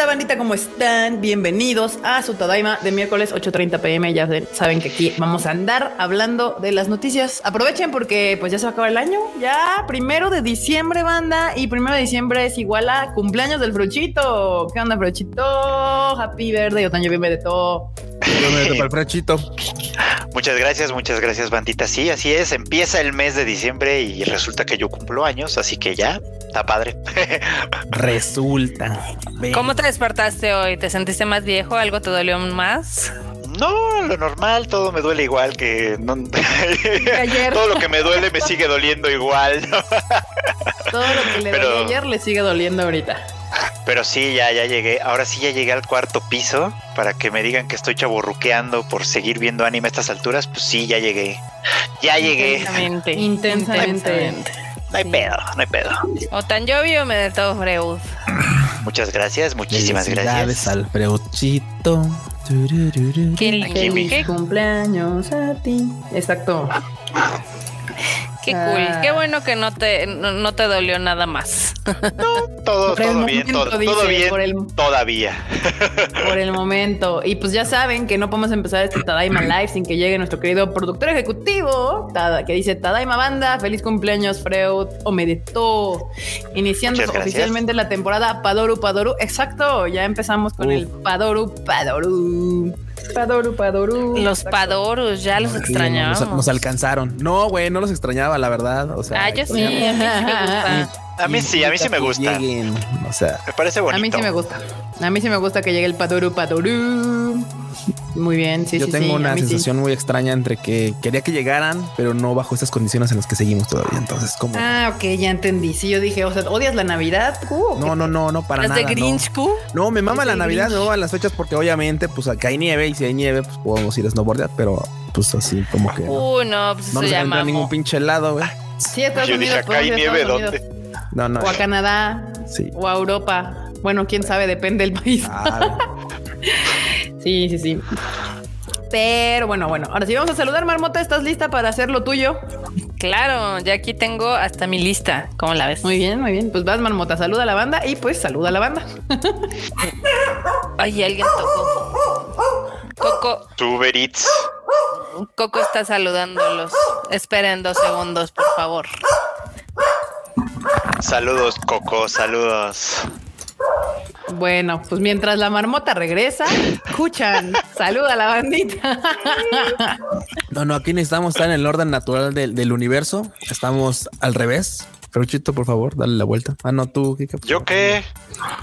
onda, bandita? ¿Cómo están? Bienvenidos a su Tadaima de miércoles 8.30 pm. Ya saben que aquí vamos a andar hablando de las noticias. Aprovechen porque pues ya se va a acabar el año. Ya, primero de diciembre, banda. Y primero de diciembre es igual a cumpleaños del Fruchito. ¿Qué onda, Fruchito? Happy birthday, otaño, bien de todo. para el Fruchito. Muchas gracias, muchas gracias, bandita. Sí, así es. Empieza el mes de diciembre y resulta que yo cumplo años, así que ya está padre. resulta. ¿Cómo te despertaste hoy? ¿Te sentiste más viejo? ¿Algo te dolió más? No, lo normal, todo me duele igual que ayer. todo lo que me duele me sigue doliendo igual. todo lo que le Pero... ayer le sigue doliendo ahorita. Pero sí, ya, ya llegué. Ahora sí ya llegué al cuarto piso para que me digan que estoy chaburruqueando por seguir viendo anime a estas alturas. Pues sí, ya llegué. Ya llegué. Intensamente. Intensamente. No hay pedo, no hay pedo. O tan llovio me de todo Freud. Muchas gracias, muchísimas gracias. al Freuchito. Qué cumpleaños a ti. Exacto. Qué cool, qué bueno que no te, no, te dolió nada más. No, todo, todo bien, todo, bien todavía. Por el momento. Y pues ya saben que no podemos empezar este Tadaima Live sin que llegue nuestro querido productor ejecutivo, que dice Tadaima Banda, feliz cumpleaños Freud, o meditó. Iniciando oficialmente la temporada Padoru Padoru. Exacto, ya empezamos con el Padoru Padoru. Padoru, Padoru. Los Padorus, ya los extrañamos. Nos, alcanzaron. No, güey, no los extrañaba, la verdad. O sea, ah, yo sí. A mí sí, a mí sí me gusta. o sea, me parece bonito. A mí sí me gusta. A mí sí me gusta que llegue el Padoru, Padoru. Muy bien, sí, Yo tengo una sensación muy extraña entre que quería que llegaran, pero no bajo estas condiciones en las que seguimos todavía. Entonces, como. Ah, ok, ya entendí. Sí, yo dije, o sea, ¿odias la Navidad? no, no, no, no, para ¿Las nada. de Grinch, no. no, me mama la Navidad, no, a las fechas, porque obviamente, pues acá hay nieve y si hay nieve, pues podemos ir a snowboardear, pero pues así como que. Uh, no, pues no nos ningún pinche helado, güey. Sí, Estados yo Unidos. Dije, acá hay nieve, ¿dónde? No, no. O a Canadá. Sí. O a Europa. Bueno, quién sabe, depende del país. sí, sí, sí. Pero bueno, bueno, ahora sí vamos a saludar, Marmota. ¿Estás lista para hacer lo tuyo? Claro, ya aquí tengo hasta mi lista. ¿Cómo la ves? Muy bien, muy bien. Pues vas, Marmota, saluda a la banda y pues saluda a la banda. Ay, alguien tocó. Coco. Uber Eats. Coco está saludándolos. Esperen dos segundos, por favor. Saludos, Coco, saludos. Bueno, pues mientras la marmota regresa, escuchan. Saluda a la bandita. No, no, aquí necesitamos estar en el orden natural del, universo. Estamos al revés. Fruchito, por favor, dale la vuelta. Ah, no, tú, ¿Yo qué?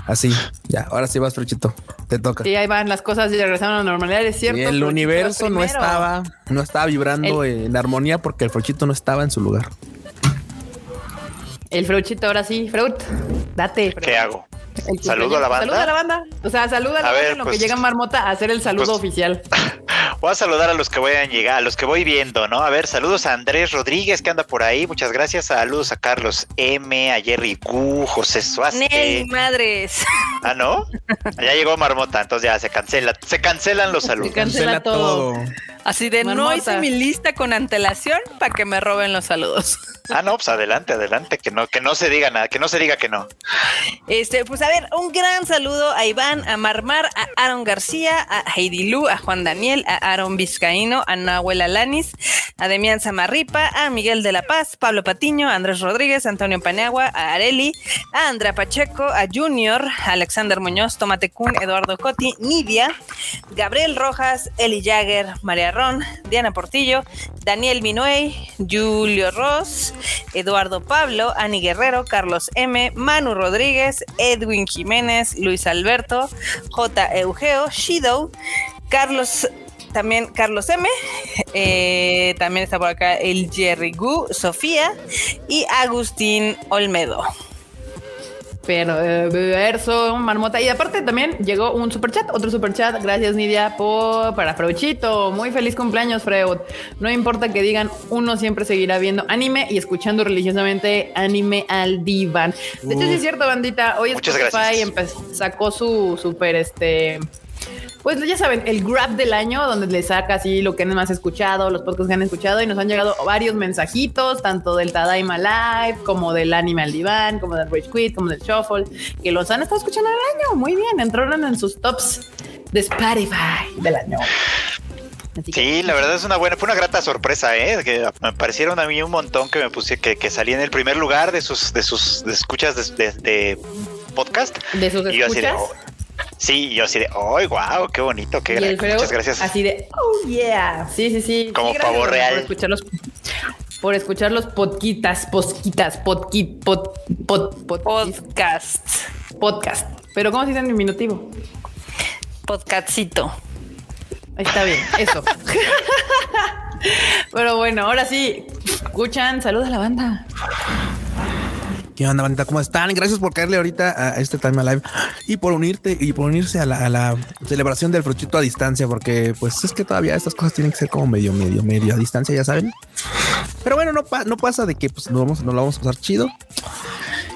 Así, ya, ahora sí vas, Fruchito. Te toca. Y ahí van las cosas y regresaron a la normalidad, es cierto. el universo no estaba, no estaba vibrando en armonía porque el Fruchito no estaba en su lugar. El Fruchito, ahora sí, Fruit, date. ¿Qué hago? Saludo a la banda. Saluda a la banda. O sea, saluda a la banda en lo que pues, llega Marmota a hacer el saludo pues, oficial. Voy a saludar a los que vayan a llegar, a los que voy viendo, ¿no? A ver, saludos a Andrés Rodríguez que anda por ahí, muchas gracias. Saludos a Carlos M, a Jerry Gu, José Suárez. ¡Ney, madres! Ah, ¿no? Ya llegó Marmota, entonces ya se cancela, se cancelan los saludos. Se cancela, todo. Así de no hice mi lista con antelación para que me roben los saludos. Ah, no, pues adelante, adelante, que no, que no se diga nada, que no se diga que no. Este, pues a ver, un gran saludo a Iván, a Marmar, a Aaron García, a Heidi Lu, a Juan Daniel, a Aaron Vizcaíno, a Nahuel Alanis, a Demián Samarripa, a Miguel de la Paz, Pablo Patiño, a Andrés Rodríguez, a Antonio Paniagua, a Areli, a Andrea Pacheco, a Junior, a Alexander Muñoz, Tomate Kun, Eduardo Coti, Nidia, Gabriel Rojas, Eli Jagger, María Diana Portillo, Daniel Minuey, Julio Ross, Eduardo Pablo, Ani Guerrero, Carlos M, Manu Rodríguez, Edwin Jiménez, Luis Alberto, J. Eugeo, Shido, Carlos también Carlos M. Eh, también está por acá el Jerry Gu, Sofía y Agustín Olmedo. Pero eh, verso, marmota. Y aparte también llegó un super chat, otro super chat. Gracias, Nidia, por para Freuchito. Muy feliz cumpleaños, Freud. No importa que digan, uno siempre seguirá viendo anime y escuchando religiosamente anime al diván. De hecho, sí es cierto, bandita. Hoy Spotify sacó su super este pues ya saben, el grab del año, donde le saca así lo que han más escuchado, los podcasts que han escuchado, y nos han llegado varios mensajitos, tanto del Tadaima Live, como del Animal Divan, como del Rage Quit, como del Shuffle, que los han estado escuchando el año. Muy bien, entraron en sus tops de Spotify del año. Así que- Sí, la verdad es una buena, fue una grata sorpresa, ¿eh? Que me parecieron a mí un montón que me puse, que, que salí en el primer lugar de sus, de sus de escuchas de, de- de podcast. de sus Y yo así escuchas. oh, sí, yo así de, ¡ay, wow! ¡Qué bonito! ¡Qué y el gra- Freud Muchas gracias. Así de, oh yeah. Sí, sí, sí. Como Sí, Bruno, real. Por escuchar los, por escuchar los podquitas, posquitas, podquit, pod, pod, pod, Podcast. podcast. Pero ¿cómo se dice en diminutivo? Podcastito. Está bien, eso. Pero bueno, ahora sí, escuchan, saluda a la banda. ¿Qué onda, bandita? ¿Cómo están? Gracias por caerle ahorita a este Time Alive y por unirte y por unirse a la, a la celebración del fruchito a distancia, porque pues es que todavía estas cosas tienen que ser como medio, medio, medio a distancia, ya saben. Pero bueno, no, pa- no pasa de que pues nos, vamos, nos lo vamos a pasar chido.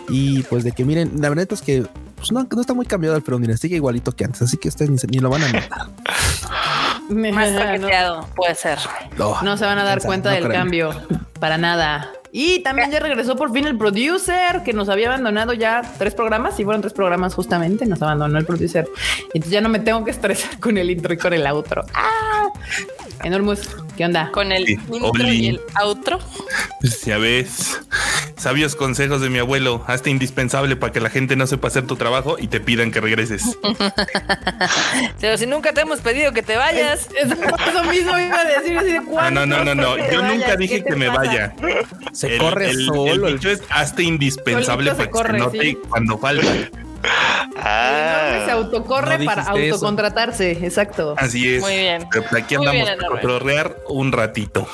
Y pues de que miren, la verdad es que pues, no, no está muy cambiado el Freudine, sigue igualito que antes, así que ustedes ni, ni lo van a notar. Más no, puede ser. No, no se van a dar cuenta no del cambio, para nada. Y también ya regresó por fin el producer que nos había abandonado ya tres programas. Y fueron tres programas justamente. Nos abandonó el producer. Entonces ya no me tengo que estresar con el intro y con el outro. ¡Ah! Enormous, ¿qué onda? Con el Sí, intro Oli. y el outro. Pues ya ves, sabios consejos de mi abuelo, hazte indispensable para que la gente no sepa hacer tu trabajo y te pidan que regreses. Pero si nunca te hemos pedido que te vayas. Eso, eso mismo iba a decir así de Ah, cuándo. no, no, no, no, te yo nunca vayas? dije ¿Qué te que me pasa? vaya. Se El- corre el, solo. El dicho es hazte indispensable Solito se para que corre, se note sí. cuando falta. Ah, Se autocorre No para eso. autocontratarse. Exacto. Así es. Muy bien. Pero pues aquí Muy andamos bien, a Enorme. cotorrear un ratito.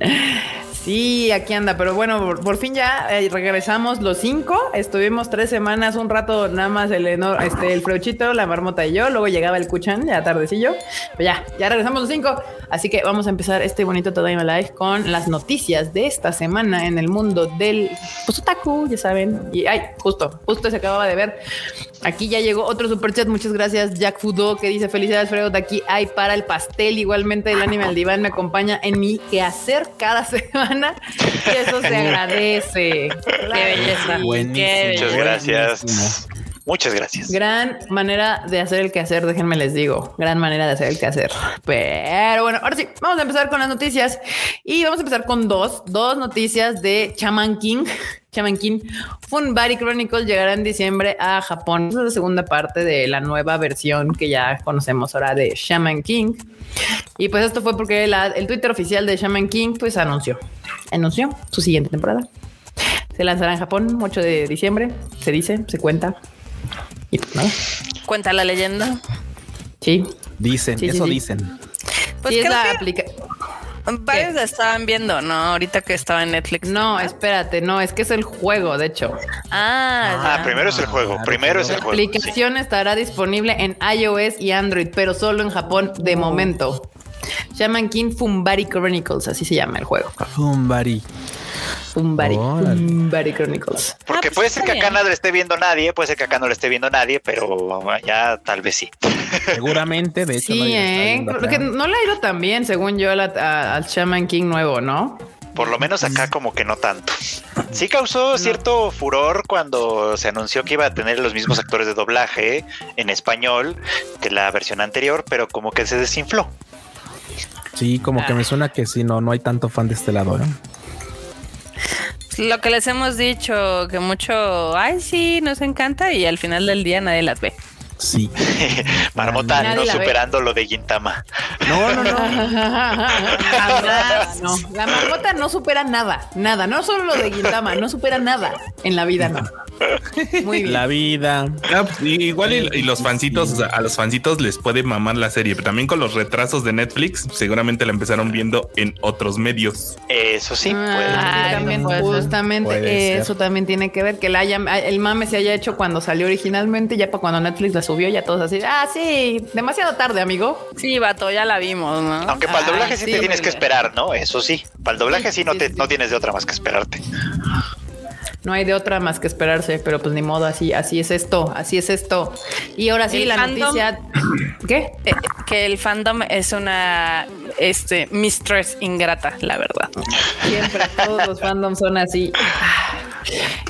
Sí, aquí anda, pero bueno, por, fin ya eh, regresamos los cinco. Estuvimos tres semanas, un rato nada más el este, el Freuchito, la marmota y yo. Luego llegaba el Cuchan, ya tardecillo. Pero ya, ya regresamos los cinco. Así que vamos a empezar este bonito Tadaima Live con las noticias de esta semana en el mundo del pues, otaku, ya saben. Y ay, justo, justo se acababa de ver. Aquí ya llegó otro superchat. Muchas gracias, Jack Fudo, que dice felicidades, Fredo. De aquí hay para el pastel. Igualmente, el anime al diván me acompaña en mi quehacer cada semana. Y eso se agradece. Que belleza. Buenísimo. Qué muchas belleza. gracias. Buenísimo. Muchas gracias. Gran manera de hacer el quehacer, déjenme les digo. Gran manera de hacer el quehacer. Pero bueno, ahora sí, vamos a empezar con las noticias. Y vamos a empezar con dos, dos noticias de Chaman King. Chaman King. Funbari Chronicles llegará en diciembre a Japón. Es la segunda parte de la nueva versión que ya conocemos ahora de Shaman King. Y pues esto fue porque el Twitter oficial de Shaman King pues anunció, anunció su siguiente temporada. Se lanzará en Japón 8 de diciembre, se dice, se cuenta. Y pues nada. Cuenta la leyenda. Sí. Dicen, Sí, eso sí. dicen. Pues sí, es la que aplica. varios la estaban viendo, ¿no? Ahorita que estaba en Netflix. No, espérate, no, es que es el juego, de hecho. Ah, Ah, ya. primero es el juego. claro, Primero es el La juego. sí. aplicación estará disponible en iOS y Android, pero solo en Japón de momento. Shaman King Fumbari Chronicles, así se llama el juego. Fumbari. Fumbari, Chronicles. Porque Ah, pues puede ser que acá no le esté viendo nadie, puede ser que acá no le esté viendo nadie, pero ya tal vez sí. Seguramente, de hecho. Sí, está eh. Porque no le ha ido tan bien, según yo, a la- a- al Shaman King nuevo, ¿no? Por lo menos acá como que no tanto. Sí causó cierto furor cuando se anunció que iba a tener los mismos actores de doblaje en español que la versión anterior, pero como que se desinfló. Sí, como que me suena que sí, no, no hay tanto fan de este lado, ¿no? Lo que les hemos dicho, que mucho, ay, sí, nos encanta y al final del día nadie las ve. Sí. Marmota Nadie no ve. superando lo de Gintama. No, no, no. Nada, no. La marmota no supera nada, nada. No solo lo de Gintama, no supera nada en la vida, no. Muy bien. La vida. Ah, pues, y- igual y, y los fancitos, o sea, a los fancitos les puede mamar la serie, pero también con los retrasos de Netflix, seguramente la empezaron viendo en otros medios. Eso sí, Ah, también, no puede ser. justamente Puede eso ser. también tiene que ver que la haya- el mame se haya hecho cuando salió originalmente, ya para cuando Netflix la subió, ya todos así, ah, sí, demasiado tarde, amigo. Sí, vato, ya la vimos, ¿no? Aunque para el Ay, doblaje sí, sí, te tienes que esperar, ¿no? Eso sí. Para el doblaje sí, no, sí, te, sí. no tienes de otra más que esperarte. No hay de otra más que esperarse, pero pues ni modo, así, así es esto, así es esto. Y ahora sí, El la fandom- noticia. ¿Qué? Eh, que el fandom es una este mistress ingrata, la verdad. Siempre todos los fandoms son así.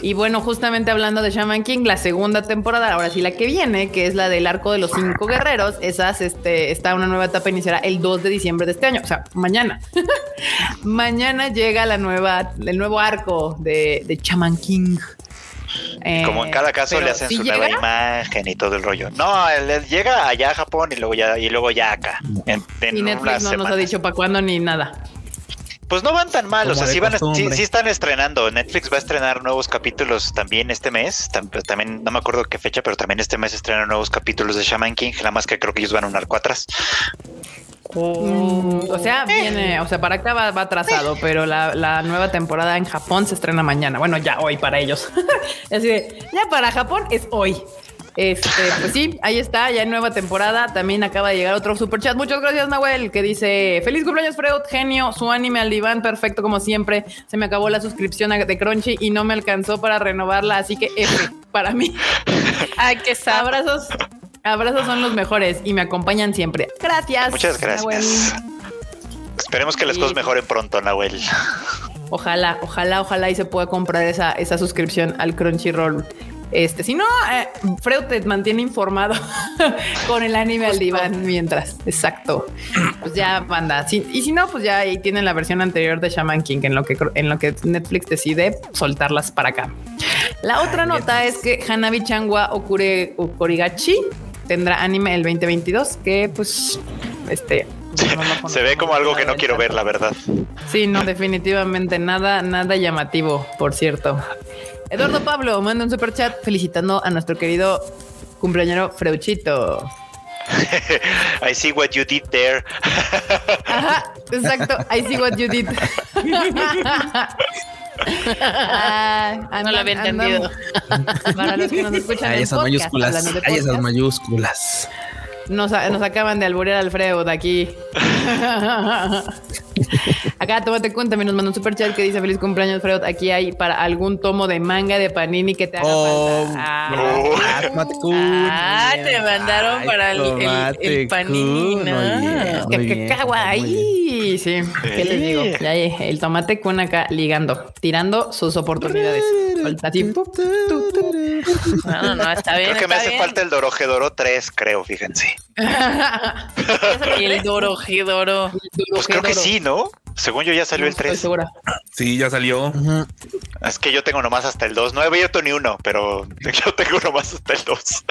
Y bueno, justamente hablando de Shaman King, la segunda temporada, ahora sí la que viene, que es la del arco de los cinco guerreros, esas, este, está una nueva etapa iniciará el 2 de diciembre de este año, o sea, mañana. mañana llega la nueva, el nuevo arco de, de Shaman King. Eh, Como en cada caso le hacen ¿sí su llega? nueva imagen y todo el rollo. No, él, él llega allá a Japón y luego ya, y luego ya acá. En, en Y Netflix no nos ha semanas. dicho para cuándo ni nada. Pues no van tan mal, o sea, sí, van sí, están estrenando. Netflix va a estrenar nuevos capítulos también este mes. Pues, También no me acuerdo qué fecha, pero también este mes estrenan nuevos capítulos de Shaman King. Nada más que creo que ellos van un arco atrás. Mm, o sea, viene, o sea, para acá va, va atrasado, pero la, la nueva temporada en Japón se estrena mañana. Bueno, ya hoy para ellos. Así de, ya para Japón es hoy. Este, pues sí, ahí está, ya en nueva temporada. También acaba de llegar otro super chat. Muchas gracias, Nahuel, que dice: Feliz cumpleaños, Freud, genio, su anime al diván, perfecto como siempre. Se me acabó la suscripción de Crunchy y no me alcanzó para renovarla, así que F para mí. Ay, qué sabor. Abrazos, abrazos son los mejores y me acompañan siempre. Gracias. Muchas gracias. Nahuel. Esperemos que las cosas mejoren pronto, Nahuel. Ojalá, ojalá, ojalá y se pueda comprar esa, esa suscripción al Crunchyroll. Este, si no, eh, Freud te mantiene informado con el anime al diván mientras. Exacto. Pues ya, banda. Si- y si no, pues ya ahí tienen la versión anterior de Shaman King en lo que, en lo que Netflix decide soltarlas para acá. La otra nota es que Hanabi Changwa Okure Okorigachi tendrá anime el 2022, que pues, este... no Se ve como algo que no quiero ver, la verdad. Sí, no, definitivamente nada, nada llamativo, por cierto. Eduardo Pablo manda un super chat felicitando a nuestro querido cumpleañero Freuchito. I see what you did there. Ajá, exacto. I see what you did. Ah, No lo había andan- entendido. Para los que nos escuchan Hay esas podcast, mayúsculas. Hay esas mayúsculas. Nos, nos acaban de alburear al Freud aquí. Acá, tómate cuenta, me nos mandó un super chat que dice feliz cumpleaños, Freud. Aquí hay para algún tomo de manga de Panini que te haga Oh, falta. Ah, Oh. Ah, tomate kun. Ah, Muy te mandaron Ay, para el- el- el tomate panini. ¿no? Bien. Sí, ¿qué les digo? Ya ahí, el tomate con acá ligando, tirando sus oportunidades. Tu. No, no, no, está bien. Creo que me hace bien. falta el Dorojedoro 3, creo, fíjense. El Doro Gidoro. Pues creo que sí, ¿no? Según yo ya salió el Estoy 3. segura. Sí, ya salió. Es que yo tengo nomás hasta el 2. No he abierto ni uno, pero yo tengo nomás hasta el 2.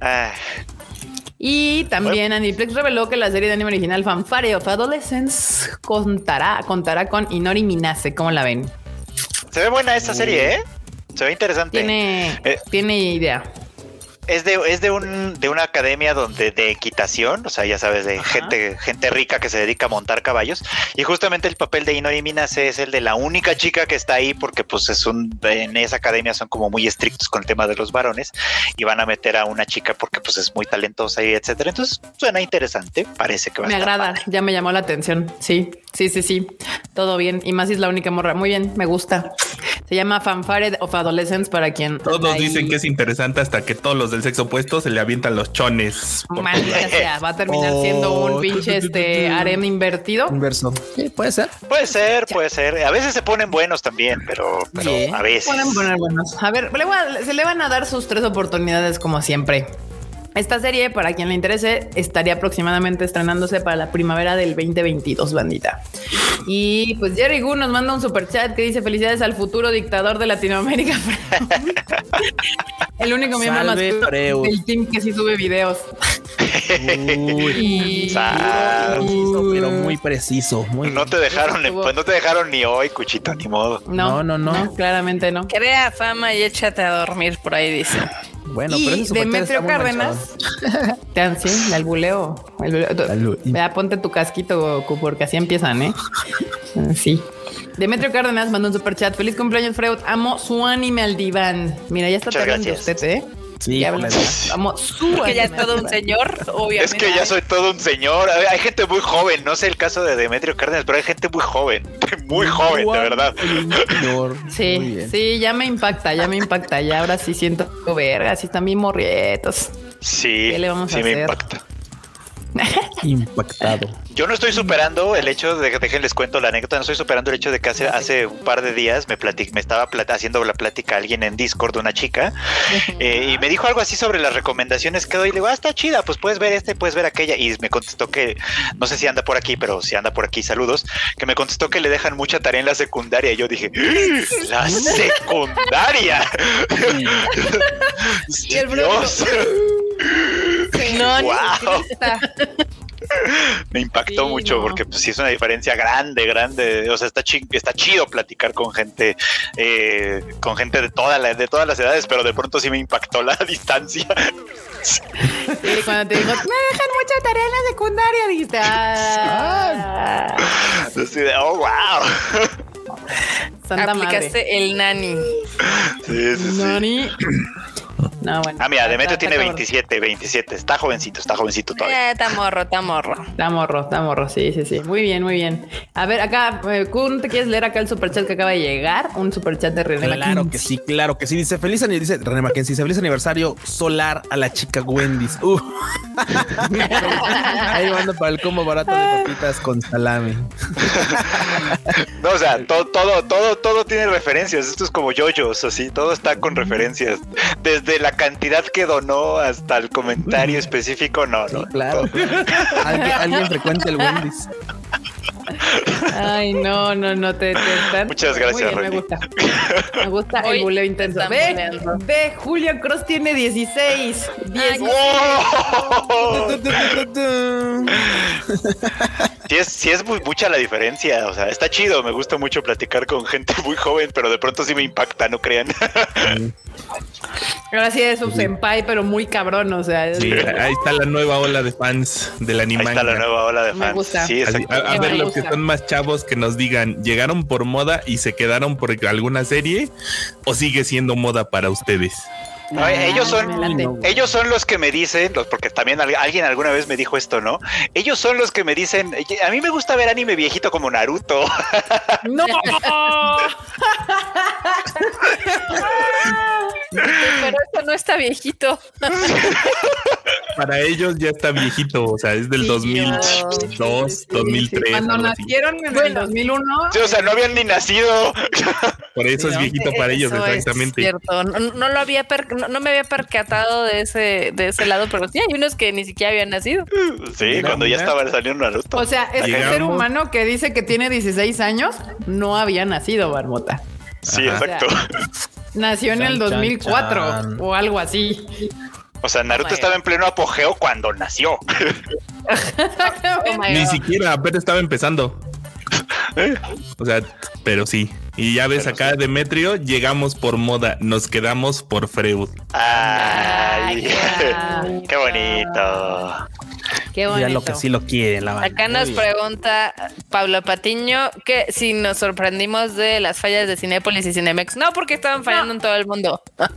Ah, Y también Aniplex reveló que la serie de anime original Fanfare of Adolescence contará, contará con Inori Minase. ¿Cómo la ven? Se ve buena esta serie, ¿eh? Se ve interesante. Tiene, Eh. tiene idea. Es de, es de un de una academia donde de equitación, o sea, ya sabes, de Ajá. gente, gente rica que se dedica a montar caballos. Y justamente el papel de Inori Minase es el de la única chica que está ahí, porque pues es un en esa academia son como muy estrictos con el tema de los varones, y van a meter a una chica porque pues es muy talentosa y etcétera. Entonces suena interesante, parece que va Me a estar agrada, padre. ya me llamó la atención. Sí, sí, sí, sí. Todo bien. Y más si es la única morra. Muy bien, me gusta. Se llama Fanfare of Adolescence para quien. Todos dicen que es interesante hasta que todos los del sexo opuesto se le avientan los chones. Maldita sea, va a terminar siendo un Oh, pinche este harem invertido. Inverso. Sí, puede ser. Puede ser, puede ser. A veces se ponen buenos también, pero, pero a veces. Pueden poner buenos. A ver, le voy a- se le van a dar sus tres oportunidades como siempre. Esta serie, para quien le interese, estaría aproximadamente estrenándose para la primavera del 2022, bandita. Y pues Jerry Gu nos manda un super chat que dice felicidades al futuro dictador de Latinoamérica. El único miembro masculino del team que sí sube videos. Uy, preciso, pero muy preciso. Muy No te dejaron, pues no te dejaron ni hoy, cuchito, ni modo. no, No, no, no. claramente no. Crea fama y échate a dormir por ahí, dice. Bueno, pero y ese superchat Demetrio Cárdenas. Te han- sí, el buleo. El buleo. Salud. Vea, ponte tu casquito, Goku, porque así empiezan, ¿eh? Sí. Demetrio Cárdenas mandó un super chat. Feliz cumpleaños, Freud. Amo su anime al diván. Mira, ya está Muchas tardando gracias. usted, ¿eh? Sí, Ya hablamos. Vamos, Que ya es todo un señor, obviamente. Es que ya soy todo un señor. Ver, Hay gente muy joven, no sé el caso de Demetrio Cárdenas, pero hay gente muy joven, muy joven, de verdad. Sí, sí, ya me impacta, ya me impacta. Ya ahora sí siento verga, sí están bien morrietos. Sí, ¿Qué le vamos sí a me hacer? impacta. Impactado. Yo no estoy superando el hecho de que déjenles cuento la anécdota, no estoy superando el hecho de que hace, hace un par de días me platic, me estaba plat- haciendo la plática a alguien en Discord, una chica, eh, y me dijo algo así sobre las recomendaciones que doy. Le digo, ah, está chida, pues puedes ver este, puedes ver aquella. Y me contestó que, no sé si anda por aquí, pero si anda por aquí, saludos, que me contestó que le dejan mucha tarea en la secundaria. Y yo dije, ¡Ah! la secundaria. Y el Dios, No, ni Wow. me impactó Sí, mucho no. porque pues, sí es una diferencia grande, grande. O sea, está, chi- está chido platicar con gente, eh, con gente de, toda la, de todas las edades, pero de pronto sí me impactó la distancia. Sí, cuando te digo, me dejan mucha tarea en la secundaria, dijiste, ah, Así de, oh, wow. santa madre. Aplicaste el nani. Sí, sí, sí. Nani. No, bueno. Ah, mira, Demetrio tiene cabrón. 27, 27. Está jovencito, está jovencito todavía. Eh, está morro, está morro. Está morro, está morro, sí, sí, sí. Muy bien, muy bien. A ver, acá, eh, Kun, ¿te quieres leer acá el superchat que acaba de llegar? Un superchat de René Claro que sí, claro que sí. Dice feliz aniversario, dice René Mackenzie, feliz aniversario solar a la chica Wendy's. Uh. Ahí manda para el combo barato de papitas con salami. No, o sea, todo, todo, todo, todo tiene referencias. Esto es como yoyos, así, todo está con referencias. Desde la cantidad que donó hasta el comentario específico, no, Sí, no. claro. ¿Alguien, alguien frecuenta el Wendy's. Ay, no, no, no, te, te están. Muchas gracias, Muy bien, me gusta. Me gusta Hoy el buleo intenso. Ve, ve, Julio Cross tiene 16. 10. ¡Oh! Sí es, sí es muy mucha la diferencia, o sea, está chido, me gusta mucho platicar con gente muy joven, pero de pronto sí me impacta, no crean. Ahora sí es un senpai, pero muy cabrón, o sea. Sí, ahí está la nueva ola de fans del Ahí anime. está la nueva ola de Me fans. gusta. Sí, a, a ver, Me los que son más chavos que nos digan, ¿llegaron por moda y se quedaron por alguna serie? ¿O sigue siendo moda para ustedes? No, ellos me son, ellos son los que me dicen, los- porque también al- alguien alguna vez me dijo esto, ¿no? Ellos son los que me dicen, "Oye, a mí me gusta ver anime viejito como Naruto. ¡No! Pero esto no está viejito. Para ellos ya está viejito, o sea, es del Sí, 2002, sí, sí, sí. 2003. Cuando nacieron en el 2001. Sí, o sea, no habían ni nacido. Por eso es ¿no? viejito para ellos, Eso es exactamente. cierto. No, no lo había per- no, no me había percatado de ese, de ese lado, pero sí hay unos que ni siquiera habían nacido. Sí, Mira, cuando ya estaba saliendo Naruto. O sea, este Llegamos. ser humano que dice que tiene 16 años no había nacido, Barbota. Sí, Ajá. exacto. Nació en el Chan, chan, 2004 chan. o algo así. O sea, Naruto Oh estaba en pleno apogeo cuando nació. Oh Ni siquiera apenas estaba empezando. O sea, pero sí. Y ya ves Pero acá sí. Demetrio, llegamos por moda, nos quedamos por Freud. Ay, Ay, qué bonito. Qué Ya bonito. lo que sí lo quieren la banda. Acá nos pregunta Pablo Patiño que si nos sorprendimos de las fallas de Cinépolis y Cinemex. No, porque estaban fallando en todo el mundo.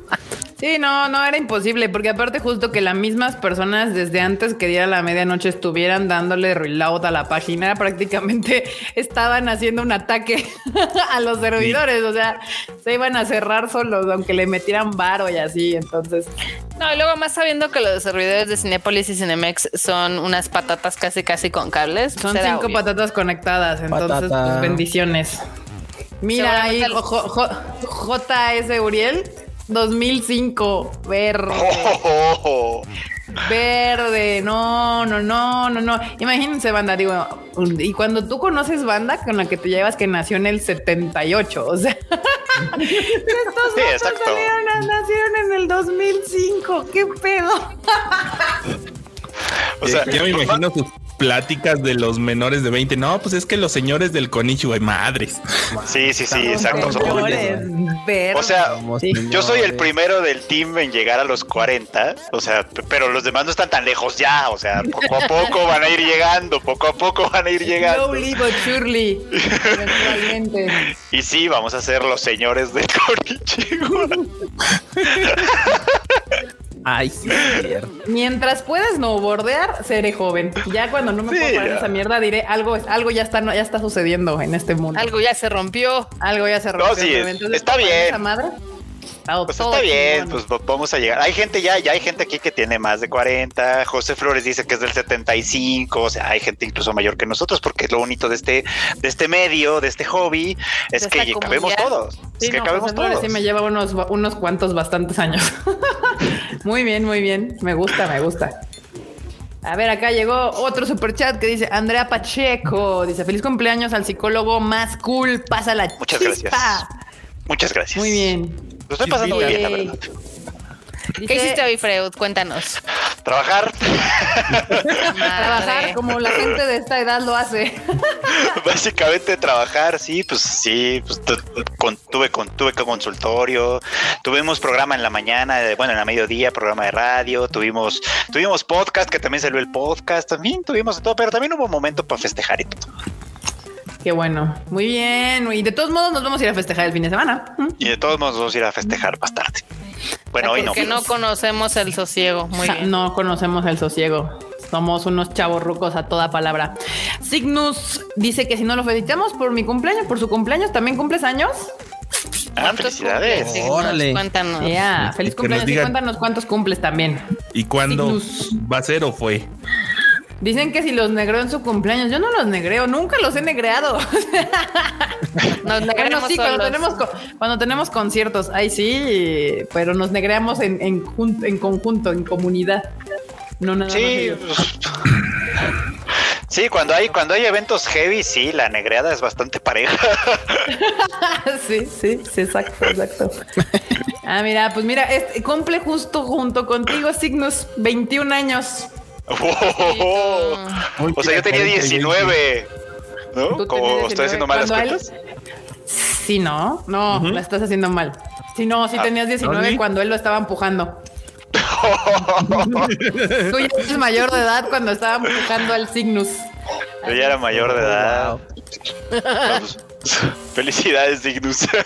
Sí, no, no era imposible, porque aparte justo que las mismas personas desde antes que diera la medianoche estuvieran dándole reload a la página, prácticamente estaban haciendo un ataque a los servidores, o sea, se iban a cerrar solos, aunque le metieran varo y así, entonces, No, y luego más sabiendo que los servidores de Cinépolis y Cinemex son unas patatas casi casi con cables. son cinco obvio. patatas conectadas, entonces, Patata. pues, bendiciones. Mira ahí, JS Uriel, 2005, verde. Oh, oh, oh. Verde, no, no, no, no, no. Imagínense, banda, digo, y cuando tú conoces banda con la que te llevas que nació en el 78, o sea, estos Sí, salieron, nacieron en el 2005, qué pedo. O sea, ya me imagino sus pláticas de los menores de 20. No, pues es que los señores del Konichiwa, madres. Sí, sí, sí, exacto. somos- Señores, verde. O sea. Yo soy el primero del team en llegar a los 40, o sea, pero los demás no están tan lejos ya, o sea, poco a poco van a ir llegando, poco a poco van a ir llegando. Slowly but surely, eventualmente. Y sí, vamos a ser los señores del Konichiwa. Ay, sí. Mientras puedas snowboardear, seré joven. Ya cuando no me Sí, puedo parar esa mierda, diré algo, algo ya está, ya está sucediendo en este mundo. Algo ya se rompió. Algo ya se rompió. sí, Entonces, está bien. Esa madre. Todo- Pues todo está bien, pues va- vamos a llegar. Hay gente ya, ya hay gente aquí que tiene más de 40. José Flores dice que es del 75. O sea, hay gente incluso mayor que nosotros, porque es lo bonito de este, de este medio, de este hobby, es De que cabemos todos. Sí, es que no, cabemos José todos. sí me lleva unos, unos cuantos, bastantes años. muy bien, muy bien. Me gusta, me gusta. A ver, acá llegó otro superchat que dice Andrea Pacheco. Dice feliz cumpleaños al psicólogo más cool. Pasa la Muchas chispa". gracias. Muchas gracias. Muy bien. Lo estoy pasando muy bien, la verdad. ¿Qué Dice, hiciste hoy, Freud? Cuéntanos. Trabajar, Trabajar como la gente de esta edad lo hace. básicamente trabajar, sí, pues sí, pues con- tuve con tuve con consultorio, tuvimos programa en la mañana, bueno, en la mediodía, programa de radio, tuvimos tuvimos podcast, que también salió el podcast, también tuvimos todo, pero también hubo momento para festejar y todo. Qué bueno. Muy bien. Y de todos modos nos vamos a ir a festejar el fin de semana. ¿Mm? Y de todos modos vamos a ir a festejar más tarde. Bueno, hoy no. Porque no conocemos el sosiego. Muy bien. No conocemos el sosiego. Somos unos chavos rucos a toda palabra. Cygnus dice que si no lo felicitamos por mi cumpleaños, por su cumpleaños, ¿también cumples años? Ah, ¿Cuántos felicidades. cumples? Órale. Cuéntanos. Ya, feliz nos cumpleaños. Y cuéntanos cuántos cumples también. ¿Y cuándo va a ser o fue? Dicen que si los negreó en su cumpleaños, yo no los negreo, nunca los he negreado. Nos Bueno, negaremos sí, cuando tenemos, co- cuando tenemos conciertos, ahí sí, pero nos negreamos en, en, jun- en conjunto, en comunidad. No nada más Sí, pues, sí, cuando hay cuando hay eventos heavy, sí, la negreada es bastante pareja. sí, sí, sí, exacto, exacto. Ah, mira, pues mira, este, cumple justo junto contigo, Cygnus, 21 años. Oh. O sea, yo tenía 19. ¿No? Como estoy 19. haciendo malas ¿Cuándo cuentas. Sí, no, no, la estás haciendo mal. Sí, no, sí Ah, tenías 19 ¿sí? cuando él lo estaba empujando. Tú ya eres mayor de edad cuando estaba empujando al Cygnus. Yo ya era mayor de edad. Vamos. Felicidades, Dignus.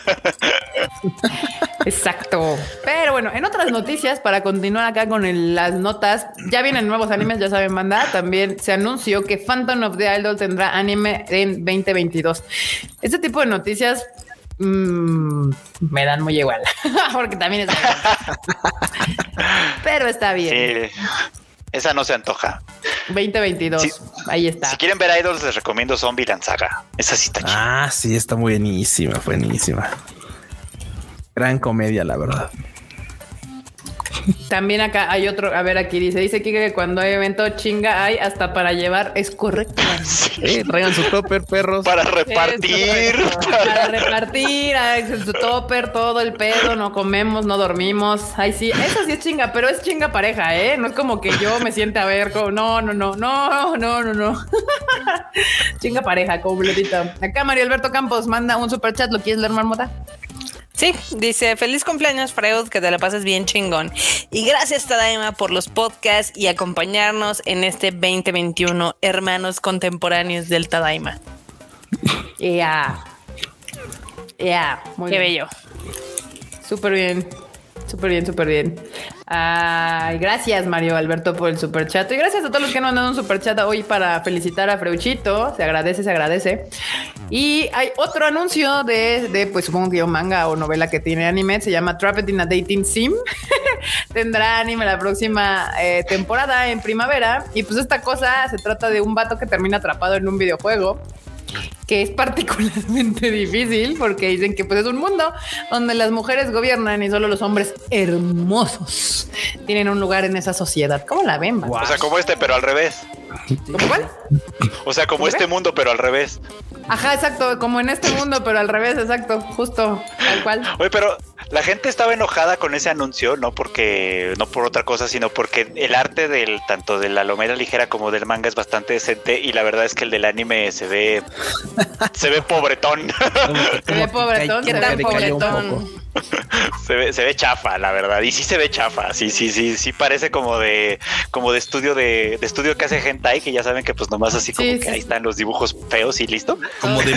Exacto. Pero bueno, en otras noticias, para continuar acá con el- las notas, ya vienen nuevos animes, ya saben, banda. También se anunció que Phantom of the Idol tendrá anime en 2022. Este tipo de noticias mm, me dan muy igual, porque también es. Pero está bien. Sí. Esa no se antoja. 2022. Sí. Ahí está. Si quieren ver idols, les recomiendo Zombie Saga. Esa sí está chida. Ah, sí, está buenísima, buenísima. Gran comedia, la verdad. También acá hay otro, a ver, aquí dice, dice Kike que cuando hay evento chinga hay hasta para llevar, es correcto. Eh, traigan su topper, perros. Para repartir. Para repartir, ay, su topper, todo el pedo, no comemos, no dormimos. Ay, sí, eso sí es chinga, pero es chinga pareja, ¿eh? No es como que yo me siente a ver, como, no, no, no, no, no, no, no. chinga pareja, completita. Acá Mario Alberto Campos manda un super chat, ¿lo quieres leer, Marmota? Sí, dice feliz cumpleaños Freud, que te la pases bien chingón. Y gracias Tadaima por los podcasts y acompañarnos en este 2021, hermanos contemporáneos del Tadaima. Ya. Ya, muy Qué bien. bello. Súper bien. Súper bien, súper bien. Gracias, Mario Alberto, por el super chat. Y gracias a todos los que han dado un super chat hoy para felicitar a Freuchito. Se agradece, se agradece. Y hay otro anuncio de, de, pues supongo que un manga o novela que tiene anime. Se llama Trapped in a Dating Sim. Tendrá anime la próxima eh, temporada en primavera. Y pues esta cosa se trata de un vato que termina atrapado en un videojuego que es particularmente difícil porque dicen que pues es un mundo donde las mujeres gobiernan y solo los hombres hermosos tienen un lugar en esa sociedad. ¿Cómo la ven? O sea, como este, pero al revés. ¿Cómo cuál? O sea, como este mundo, pero al revés. Ajá, exacto, como en este mundo, pero al revés, exacto, justo, tal cual. Oye, pero la gente estaba enojada con ese anuncio, no porque, no por otra cosa, sino porque el arte del tanto de la lomera ligera como del manga es bastante decente y la verdad es que el del anime se ve, se ve pobretón, Se ve pobretón, ¿qué se tan ve pobretón? se ve, se ve chafa, la verdad, y sí se ve chafa, sí, sí, sí, sí parece como de, como de estudio de, de estudio que hace hentai, que ya saben que pues nomás así como Sí, que sí, ahí están los dibujos feos y listo. Como de.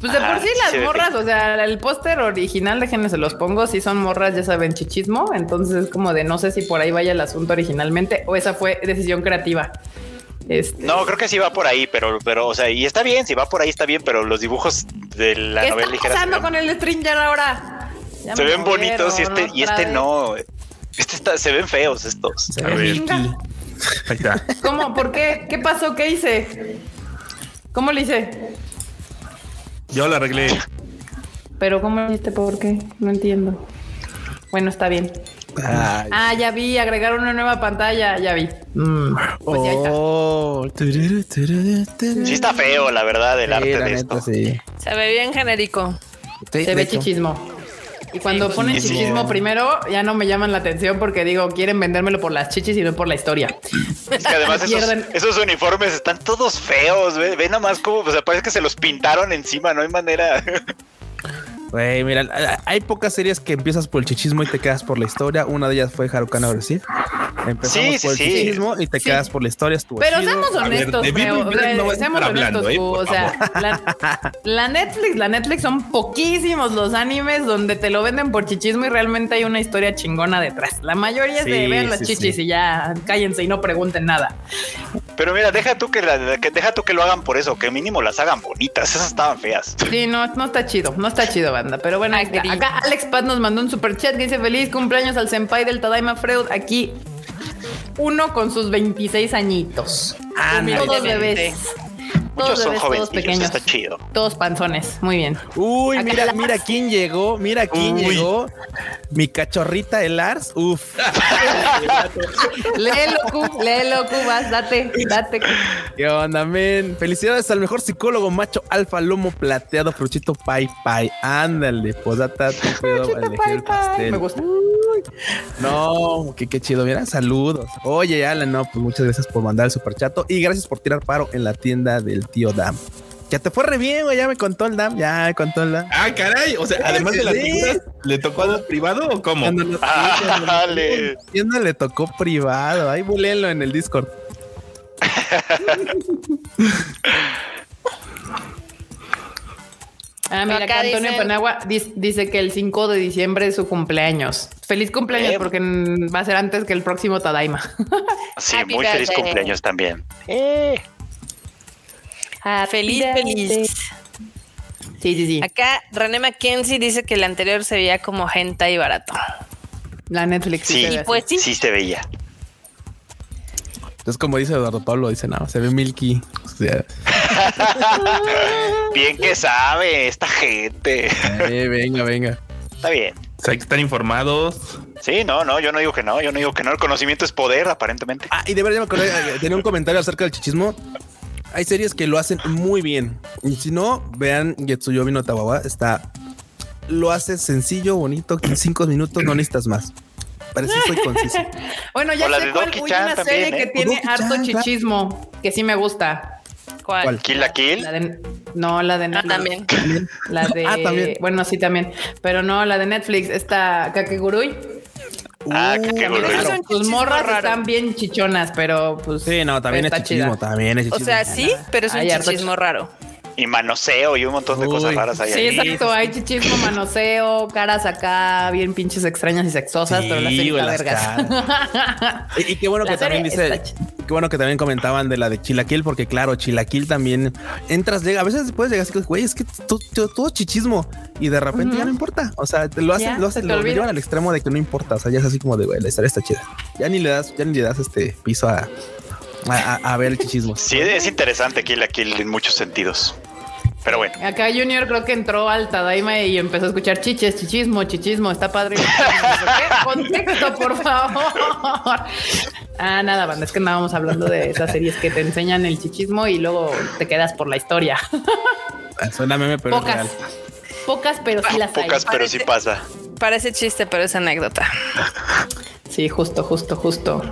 Pues de por sí las morras, o sea, el póster original, déjenme se los pongo, si son morras, ya saben, chichismo. Entonces es como de no sé si por ahí vaya el asunto originalmente o esa fue decisión creativa. Este, No, creo que sí va por ahí, pero, pero, o sea, y está bien, si va por ahí está bien, pero los dibujos de la ¿Qué novela está ligera pasando con el Stringer ahora? Ya se ven bonitos y este, y este vez. no. Este está, se ven feos estos. Se A ve ver. Milky. Ahí está. ¿Cómo? ¿Por qué? ¿Qué pasó? ¿Qué hice? ¿Cómo le hice? Yo lo arreglé. Pero ¿cómo le hiciste? ¿Por qué? No entiendo. Bueno, está bien. Ay. Ah, ya vi, agregar una nueva pantalla, ya vi. Mm, pues ya está. Oh, tururu, tururu. Sí está feo, la verdad, el Sí, arte de neta, esto. sí. Se ve bien genérico. Sí, Se ve hecho. chichismo. Y cuando ponen sí, sí. chichismo primero, ya no me llaman la atención porque digo, quieren vendérmelo por las chichis y no por la historia. Es que además esos uniformes están todos feos, ve, ve nomás como, o sea, parece que se los pintaron encima, no hay manera. Güey, mira, hay pocas series que empiezas por el chichismo y te quedas por la historia. Una de ellas fue Harukana Overseas. Empezamos Sí, sí, por el sí. chichismo y te Sí. quedas por la historia. Estuvo Pero chido. seamos ver, honestos, Freo, Blas no seamos hablando, honestos, ¿eh? Por o sea, la, la Netflix, la Netflix son poquísimos los animes donde te lo venden por chichismo y realmente hay una historia chingona detrás. La mayoría es de vean las sí, chichis sí. y ya cállense y no pregunten nada. Pero mira, deja tú que, la- que deja tú que lo hagan por eso, que mínimo las hagan bonitas, esas estaban feas. Sí, no, no está chido, no está chido, banda. Pero bueno, acá, Alex Paz nos mandó un super chat que dice feliz cumpleaños al senpai del Tadaima Freud. Aquí uno con sus 26 añitos. Ándale. todos bebés. Muchos Todos son jovencillos, pequeños. está chido. Todos panzones. Muy bien. Uy, Acá mira, mira quién llegó, mira quién Uy. llegó. Mi cachorrita, el Ars. Uf. Léelo, Q, léelo, Q, vas, date, date. ¿Qué onda, men? Felicidades al mejor psicólogo macho alfa lomo plateado fruchito pai pai. Ándale, posata, te puedo Fruchito elegir pai el pai. pastel. Me gusta. No, qué, qué chido. Mira, saludos. Oye, Alan, no, pues muchas gracias por mandar el superchato y gracias por tirar paro en la tienda del tío Dam. Ya te fue re bien, güey. Ya me contó el Dam. Ya me contó el Dam. Ah, caray. O sea, además de las figuras, ¿le tocó algo privado o cómo? Lo- Ah, dale. tienda le tocó privado. Ahí bulenlo en el Discord. Ah, mira, Acá Antonio dicen- Panagua dice que el 5 de diciembre es su cumpleaños. Feliz cumpleaños Eh. porque va a ser antes que el próximo Tadaima. Sí, Happy muy feliz birthday. cumpleaños también. Feliz, feliz. Sí, sí, sí. Acá René Mackenzie dice que el anterior se veía como hentai barato. La Netflix. Sí. Y pues sí. Sí se veía. Entonces, como dice Eduardo Pablo, dice, no, se ve Milky. O sea, Bien que sabe esta gente. eh, venga, venga. Está bien. O sea, hay que estar informados. Sí, no, no, yo no digo que no, yo no digo que no. El conocimiento es poder, aparentemente. Ah, y de verdad ya me acordé, eh, tenía un comentario acerca del chichismo. Hay series que lo hacen muy bien. Y si no, vean Getsuyobi no Tawawa. Está. Lo hace sencillo, bonito, que en cinco minutos no necesitas más. Parece que soy conciso. Bueno, ya sé de cuál. Chan una también, serie ¿eh? que tiene harto Chan, claro. chichismo, que sí me gusta. ¿Cuál? ¿Cuál? Kill la Kill. La de, no, la de Ah, Netflix. también. La de. Ah, también. Bueno, sí, también. Pero no, la de Netflix, esta Kakegurui. Ah, Uh, qué un Sus chichismo morras raro. están bien chichonas, pero pues. Sí, no, también es chichismo, chida. también es O chichismo. sea, sí, pero es un Hay harto chichismo raro. Y manoseo y un montón de Uy. cosas raras ahí. Sí, ahí. exacto. Hay chichismo, manoseo, caras acá bien pinches extrañas y sexosas, Sí, pero la serie está vergas. Y, y qué bueno La que también dice, qué bueno que también comentaban de la de Chilaquil, porque claro, Chilaquil también entras, llega, a veces puedes llegar así, güey, es que to- to- todo, chichismo y de repente ya no importa. O sea, te lo hacen, lo hacen, lo llevan al extremo de que no importa. O sea, ya es así como de, güey, la historia está chida. Ya ni le das, ya ni le das este piso a, a, ver el chichismo. Sí, es interesante Kill la Kill en muchos sentidos. Pero bueno. Acá Junior creo que entró al Tadaima y empezó a escuchar chiches, chichismo, chichismo, está padre. ¿Qué? Contexto, por favor. Ah, nada, banda, es que andábamos hablando de esas series que te enseñan el chichismo y luego te quedas por la historia. Suena meme, pero es Pocas, real. pocas, pero sí las hay. Pocas, pero sí pasa. Parece chiste, pero es anécdota. Sí, justo, justo, justo.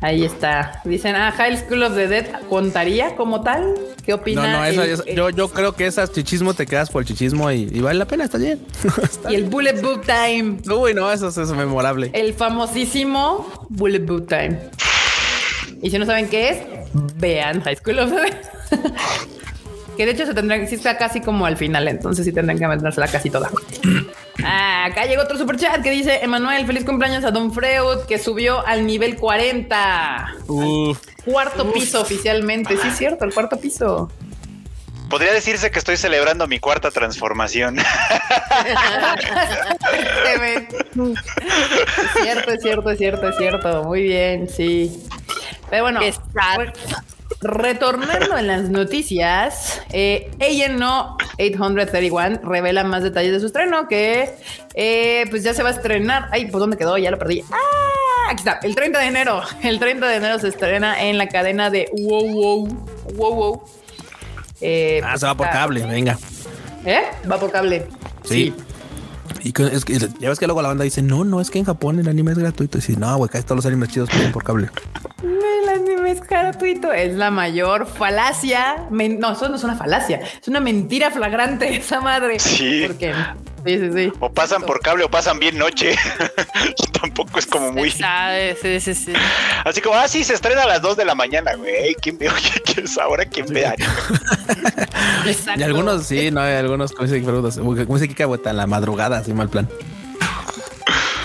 Ahí está. Dicen, ah, High School of the Dead contaría como tal. ¿Qué No, opina? no, esa- el- esa- yo, yo creo que esas chichismo te quedas por el chichismo y, y vale la pena, está bien. Y el Bullet Book Time. Uy, no, eso, eso es memorable. El famosísimo Bullet Book Time. Y si no saben qué es, vean High School of the Dead. Que de hecho se tendrán, sí está casi como al final, entonces sí tendrán que la casi toda. Ah, acá llegó otro super chat que dice Emanuel, feliz cumpleaños a Don Freud, que subió al nivel 40. Uf. Cuarto piso oficialmente. Sí, es cierto, el cuarto piso. Podría decirse que estoy celebrando mi cuarta transformación. es cierto, es cierto, es cierto, es cierto. Muy bien, sí. Pero bueno, retornando en las noticias, eh, no 831 revela más detalles de su estreno que eh, pues ya se va a estrenar. Ay, pues dónde quedó, ya lo perdí. Ah, aquí está, el 30 de enero. El 30 de enero se estrena en la cadena de Wow Wow Wow Wow. Eh, Ah, pues se va por cable, venga. ¿Eh? Va por cable. Sí. Y que- es que ya ves que luego la banda dice, no, no, es que en Japón el anime es gratuito. Y dice, no, güey, casi todos los animes chidos por cable. Es gratuito. Es la mayor falacia. Men- no, eso no es una falacia. Es una mentira flagrante esa madre. Sí. Porque sí, sí, sí. O pasan por cable o pasan bien noche. Tampoco es como muy. Sí, sí, sí. Así como, ah, sí, se estrena a las 2 de la mañana, güey. ¿Quién ve? Oye, ¿qué es ahora? ¿Quién ve? Exacto. Y algunos sí, no, hay algunos, como dice, como dice Kika, en la madrugada, así mal plan.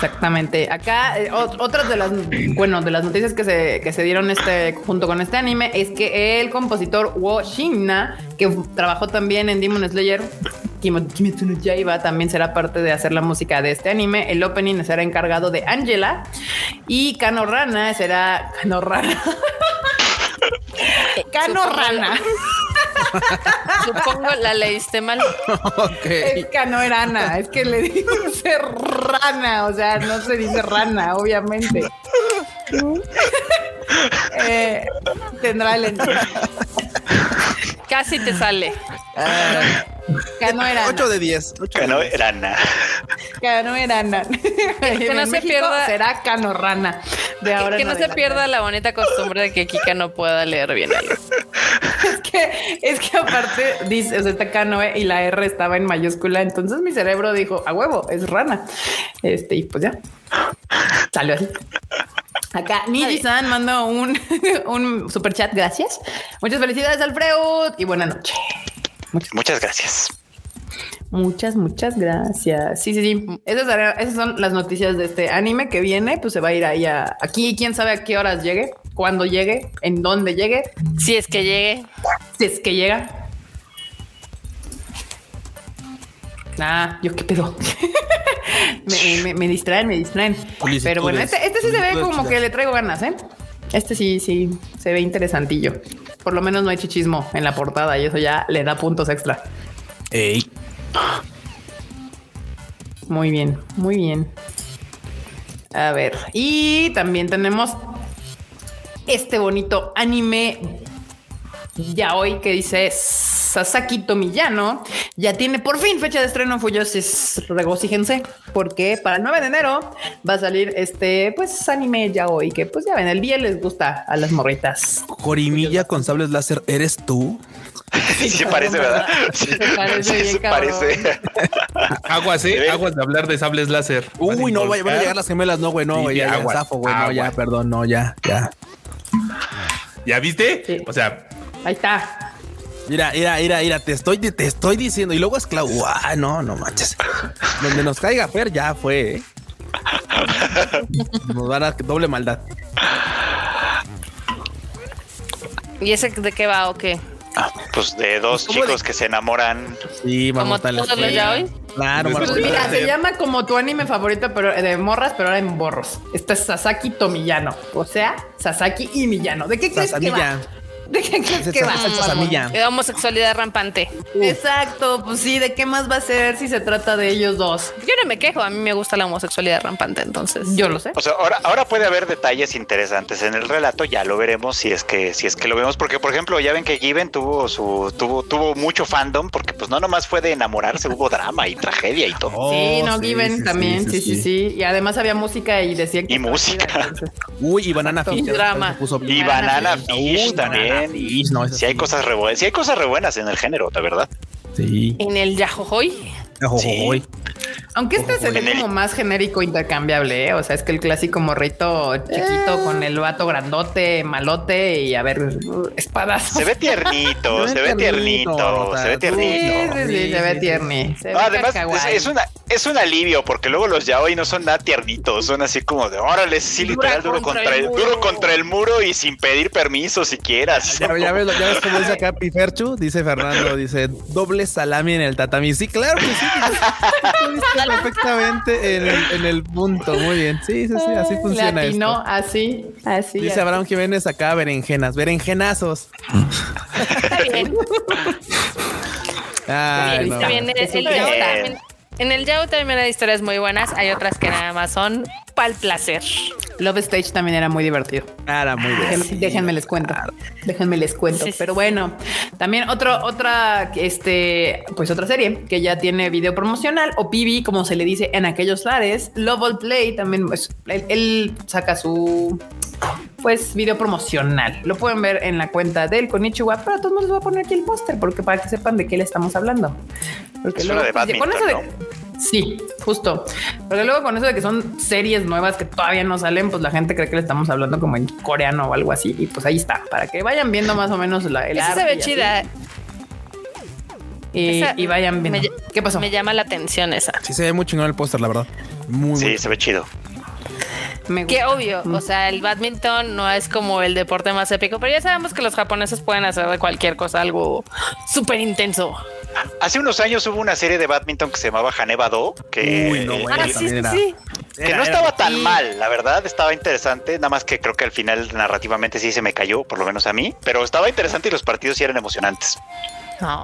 Exactamente. Acá, eh, ot- otras de las, bueno, de las noticias que se, que se dieron este, junto con este anime es que el compositor Wo Shinna, que trabajó también en Demon Slayer, Kim- Kimetsu no Yaiba, también será parte de hacer la música de este anime. El opening será encargado de Angela y Kano Rana será Kano Rana. Kano Rana. Supongo la leíste mal. ok. Es Kano Rana. Es que le dice rana. O sea, no se dice rana, obviamente. Eh, tendrá el Casi te sale. Kano Rana. 8 de 10. Que no era nada. Kano Rana. Que no se pierda- Será Kano Rana. De ahora que no se pierda la bonita costumbre de que Kika no pueda leer bien algo. Es que, es que aparte dice, o sea, está Kanoe y la R estaba en mayúscula. Entonces mi cerebro dijo, a huevo, es rana. Este, y pues ya salió así. Acá Niji-san manda un, un super chat. Gracias. Muchas felicidades, Alfredo. Y buena noche. Muchas gracias. Muchas, muchas gracias. Sí, sí, sí. Esas, esas son las noticias de este anime que viene. Pues se va a ir ahí a aquí. Quién sabe a qué horas llegue, cuándo llegue, en dónde llegue, Si es que llegue. si es que llega. Ah, yo qué pedo. me, me- me distraen, me distraen. Pero bueno, este, este sí se ve como que le traigo ganas, ¿eh? Este sí, sí, se ve interesantillo. Por lo menos no hay chichismo en la portada y eso ya le da puntos extra. Ey. Muy bien, muy bien. A ver, y también tenemos este bonito anime ya hoy que dice Sasaki Tomiyano. Ya tiene por fin fecha de estreno, Fuyosis. Regocíjense, porque para el 9 de enero va a salir este pues anime ya hoy, que pues ya ven, el día les gusta a las morritas. Jorimilla con sables láser, ¿eres tú? Sí, sí parece, ¿verdad? Sí, Se parece sí, bien, se parece. Aguas, eh, aguas de hablar de sables láser. Uy, no, vaya- van a llegar las gemelas, no, güey, no, Sí, güey, ya, ya, agua, zafo, güey, no, ya, perdón, no, ya, ya. ¿Ya viste? Sí. O sea, Ahí está. Mira, mira, mira, mira, te estoy, te estoy diciendo. Y luego es Clau. Ah, no, no manches. Donde nos caiga Fer ya fue. ¿eh? Nos van a doble maldad. ¿Y ese de qué va o qué? Ah, Pues de dos ¿Cómo de- chicos que se enamoran. Sí, ¿Como vamos a ya hoy? Claro, Pues Pues mira, se llama como tu anime favorito, pero de morras, pero ahora en borros. Esta es Sasaki Tomillano. O sea, Sasaki y Millano. ¿De qué crees que Sasamilla. va? ¿De qué crees que va? Esa es Sasamilla. De homosexualidad rampante. Exacto, pues sí, ¿de qué más va a ser si se trata de ellos dos? Yo no me quejo, a mí me gusta la homosexualidad rampante, entonces. Yo lo sé. O sea, ahora, ahora puede haber detalles interesantes en el relato, ya lo veremos si es que, si es que lo vemos, porque por ejemplo, ya ven que Given tuvo su, tuvo, tuvo mucho fandom, porque pues no nomás fue de enamorarse, hubo drama y tragedia y todo. Oh, sí, no, sí, Given sí, también, sí sí, sí Y además había música y decían que Y música. Uy, y Banana. Fish. Y drama. Y Banana Fish. También. Fish, no, Si hay sí. cosas re buenas, sí hay cosas re buenas en el género, de verdad. Sí. En el Yajojoy. Sí. Aunque este se ve como más genérico intercambiable, ¿eh? o sea, es que el clásico morrito chiquito con el vato grandote, malote y a ver, espadazos. Se ve tiernito, se ve tiernito, se ve tiernito. sí, sí, se ve tierni. se ve Además, es, una, es un alivio porque luego los yaoi no son nada tiernitos, son así como de órale, sí, literal, duro contra contra, el duro contra el muro y sin pedir permiso siquiera. Ya, ya ves, ya ves cómo dice acá Piferchu, dice Fernando, dice doble salami en el tatami. Sí, claro que sí. Perfectamente en el, en el punto. Muy bien. Sí, sí, sí, así funciona Latino, esto. así, así. Dice así. Abraham Jiménez acá, berenjenas, berenjenazos. Está bien. Ay, Está no. bien. El, está. también- en el Yao también hay historias muy buenas. Hay otras que nada más son pa'l placer. Love Stage también era muy divertido. Era muy bien. Déjenme, déjenme les cuento. Déjenme les cuento. Pero bueno, también otro, otra, este, pues otra serie que ya tiene video promocional o PB, como se le dice en aquellos lares. Love All Play también, pues, él, él saca su pues video promocional. Lo pueden ver en la cuenta del Konichiwa, pero a todos les voy a poner aquí el póster porque para que sepan de qué le estamos hablando. Porque Es una de pues, con eso Sí, justo. Porque luego con eso de que son series nuevas que todavía no salen, pues la gente cree que le estamos hablando como en coreano o algo así. Y pues ahí está, para que vayan viendo más o menos la, el Esa arte se ve y así. chida. Y, Esa- y vayan viendo. me- ¿Qué pasó? Me llama la atención esa. Sí, se ve muy chingón el póster, la verdad. Muy, Sí, muy. se ve chido. Me Qué gusta. obvio, o sea, el badminton no es como el deporte más épico, pero ya sabemos que los japoneses pueden hacer de cualquier cosa algo súper intenso. Hace unos años hubo una serie de badminton que se llamaba Haneba Do, que, Uy, no, bueno, Ah, sí, sí, también era- sí. que era- no era- estaba tan Sí. mal, la verdad, estaba interesante, nada más que creo que al final narrativamente sí se me cayó, por lo menos a mí, pero estaba interesante y los partidos sí eran emocionantes.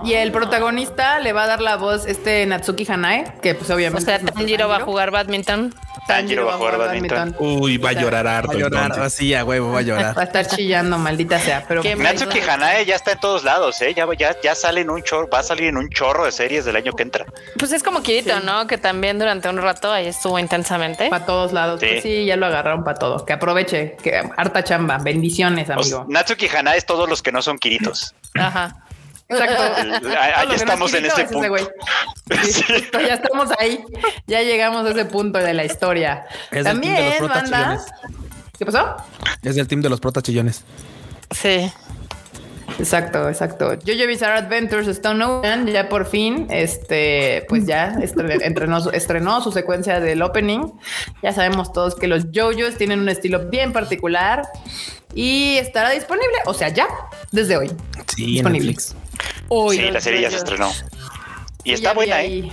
Y el protagonista le va a dar la voz este Natsuki Hanae, que pues O obviamente. sea, es nuestro Tanjiro va a jugar badminton. Tanjiro va a jugar badminton. Uy, va a llorar Va harto. a llorar, entonces. así a huevo, va a llorar. Va a estar chillando, maldita sea. Pero Natsuki. Hanae ya está en todos lados, ¿eh? ya, ya, ya sale en un chorro, va a salir en un chorro de series del año que entra. Pues es como Kirito, Sí. ¿no? Que también durante un rato ahí estuvo intensamente. para todos lados. Sí. Pues sí, ya lo agarraron para todo. Que aproveche, que harta chamba. Bendiciones, O sea, amigo. Natsuki Hanae es todos los que no son Kiritos. Ajá. Exacto. El- Todo a- lo Allí que estamos en es ese punto. Sí, ya estamos ahí. Ya llegamos a ese punto de la historia. Es del team de los También, protas banda. ¿Qué pasó? Es del team de los protas chillones. Sí. Exacto, exacto. Jojo Bizarre Adventures Stone Ocean ya por fin, este, pues ya estre- entrenó su- estrenó su secuencia del opening. Ya sabemos todos que los JoJo's tienen un estilo bien particular y estará disponible, o sea, ya desde hoy. Sí, en Disponible. Netflix. Hoy. Sí, la serie ya se estrenó. Y está buena, ¿eh?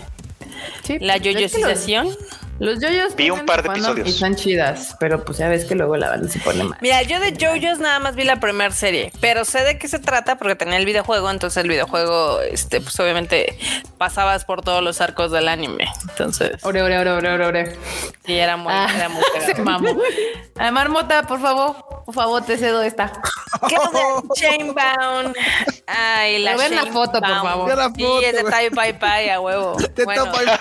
Sí, La es que los- yoyosización. Los yoyos Vi un par de episodios. y están chidas, pero pues ya ves que luego la banda se pone mal. Mira, yo de JoJo's nada más vi la primera serie, pero sé de qué se trata porque tenía el videojuego, entonces el videojuego, este, pues obviamente pasabas por todos los arcos del anime. Entonces, Ore, ore, ore, ore, ore, sí, era muy, Ah, era muy mamó. Ah, Marmota, por favor, por favor, te cedo esta. ¿Qué onda? Chainbound. Ay, la ven la foto, por favor. La Sí, foto, es de. Tai Pai Pai a huevo. Te Bueno, topa-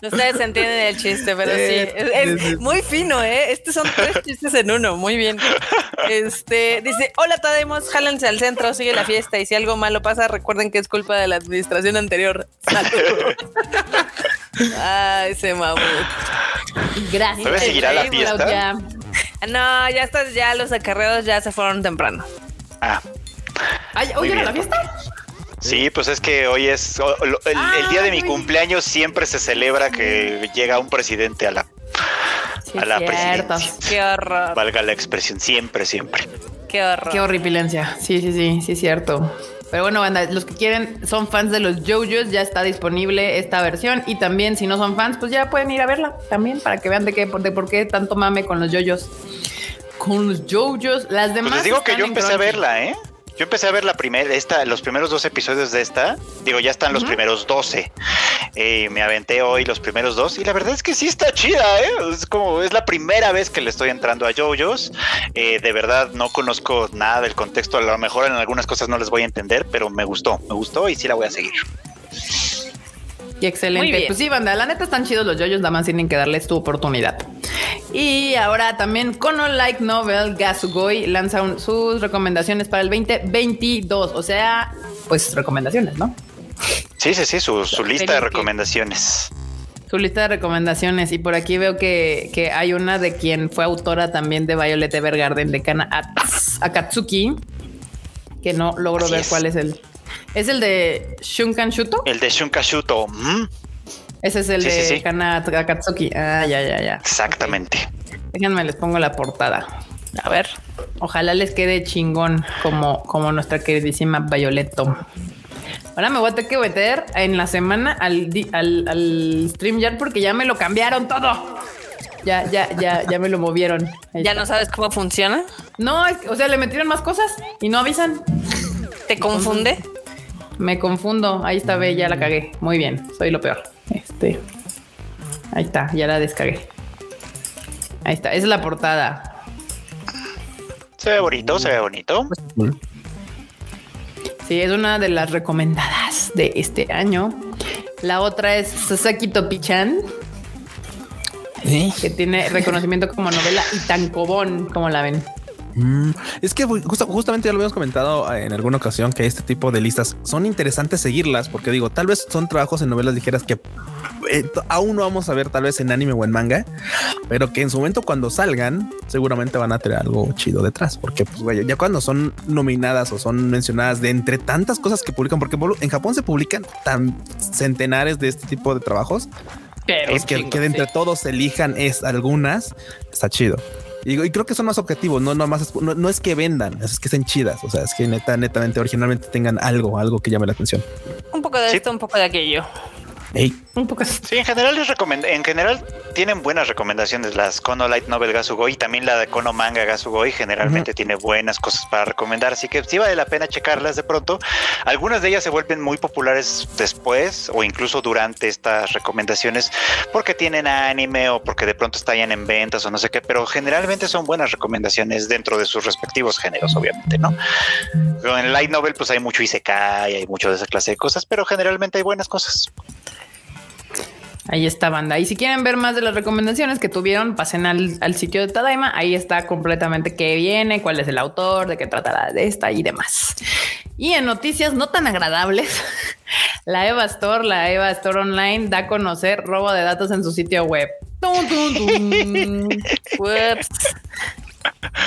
ustedes entienden el chiste, pero sí. Es, muy fino, ¿eh? Estos son tres chistes en uno. Muy bien. Este dice: Hola, Tademos, jálense al centro, sigue la fiesta. Y si algo malo pasa, recuerden que es culpa de la administración anterior. Saludos. Ay, se mamó. Gracias. ¿Todavía seguirá la fiesta? No, ya está, ya los acarreos ya se fueron temprano. Ah, Ay, ¿Hoy era la fiesta? Sí, pues es que hoy es el, el día de mi Ay. cumpleaños siempre se celebra que llega un presidente a la Sí, A la cierto. presidencia. Qué horror, valga la expresión, siempre, siempre. qué horror. Qué horripilencia. Sí, sí, sí, sí, es cierto. Pero bueno, banda, los que quieren, son fans de los JoJo's, ya está disponible esta versión. Y también, si no son fans, pues ya pueden ir a verla también para que vean de qué, de por qué tanto mame con los JoJo's. Con los JoJo's, las demás. Pues les digo que yo empecé a verla, ¿eh? Yo empecé a ver la primera, esta, los primeros dos episodios de esta. Digo, ya están los primeros 12. Eh, me aventé hoy los primeros dos y la verdad es que sí está chida, ¿eh? Es como, es la primera vez que le estoy entrando a JoJo's. Eh, de verdad no conozco nada del contexto. A lo mejor en algunas cosas no les voy a entender, pero me gustó, me gustó y sí la voy a seguir. Y excelente. Pues sí, banda, la neta están chidos los yoyos, nada más tienen que darles tu oportunidad. Y ahora también Kono Like Novel Gasugoi lanza un- sus recomendaciones para el 2022. O sea, pues recomendaciones, ¿no? Sí, sí, sí, su, su lista de recomendaciones. su lista de recomendaciones y por aquí veo que, que hay una de quien fue autora también de Violet Evergarden de Kana Ats- Akatsuki, que no logro Así ver es. cuál es el. ¿Es el de Shunkan Shuto? El de Shunkashuto. mm, Ese es el Sí, sí, de sí. Kana Akatsuki. Ah, ya, ya, ya. Exactamente. Déjenme, les pongo la portada. A ver, ojalá les quede chingón como, como nuestra queridísima Violeto. Ahora me voy a tener que meter en la semana al, al, al StreamYard porque ya me lo cambiaron todo. Ya, ya, ya, ya me lo movieron. ¿Ya no sabes cómo funciona? No, es que, o sea, le metieron más cosas y no avisan. ¿Te confunde? Me confundo. Ahí está, ve, ya la cagué. Muy bien, soy lo peor. Este. Ahí está, ya la descargué. Ahí está, esa es la portada. Se ve bonito, se ve bonito. Sí, es una de las recomendadas de este año. La otra es Sasaki Topi-chan, que tiene reconocimiento como novela y tancobón, como la ven. Mm, es que justa- justamente ya lo habíamos comentado eh, en alguna ocasión que este tipo de listas son interesantes seguirlas porque digo, tal vez son trabajos en novelas ligeras que eh, aún no vamos a ver tal vez en anime o en manga, pero que en su momento cuando salgan seguramente van a tener algo chido detrás porque pues güey, ya cuando son nominadas o son mencionadas de entre tantas cosas que publican, porque en Japón se publican tan centenares de este tipo de trabajos Pero es que, que de entre todos elijan es algunas, está chido. Y, y creo que son más objetivos, no, no, más, es- no, no es que vendan, es que sean chidas. O sea, es que neta, netamente, originalmente tengan algo, algo que llame la atención. Un poco de Sí. esto, un poco de aquello. Un poco así. Sí, en general les en general tienen buenas recomendaciones las Kono Light Novel Gasugoi y también la de Kono Manga Gasugoi generalmente tiene buenas cosas para recomendar, así que sí vale la pena checarlas de pronto. Algunas de ellas se vuelven muy populares después o incluso durante estas recomendaciones porque tienen anime o porque de pronto estallan en ventas o no sé qué, pero generalmente son buenas recomendaciones dentro de sus respectivos géneros, obviamente, ¿no? Pero en Light Novel pues hay mucho Isekai, hay mucho de esa clase de cosas, pero generalmente hay buenas cosas. Ahí está banda. Y si quieren ver más de las recomendaciones que tuvieron, pasen al, al sitio de Tadaima. Ahí está completamente qué viene, cuál es el autor, de qué tratará de esta y demás. Y en noticias no tan agradables, la Eva Store, la Eva Store Online, da a conocer robo de datos en su sitio web. Tun, tun. Ups.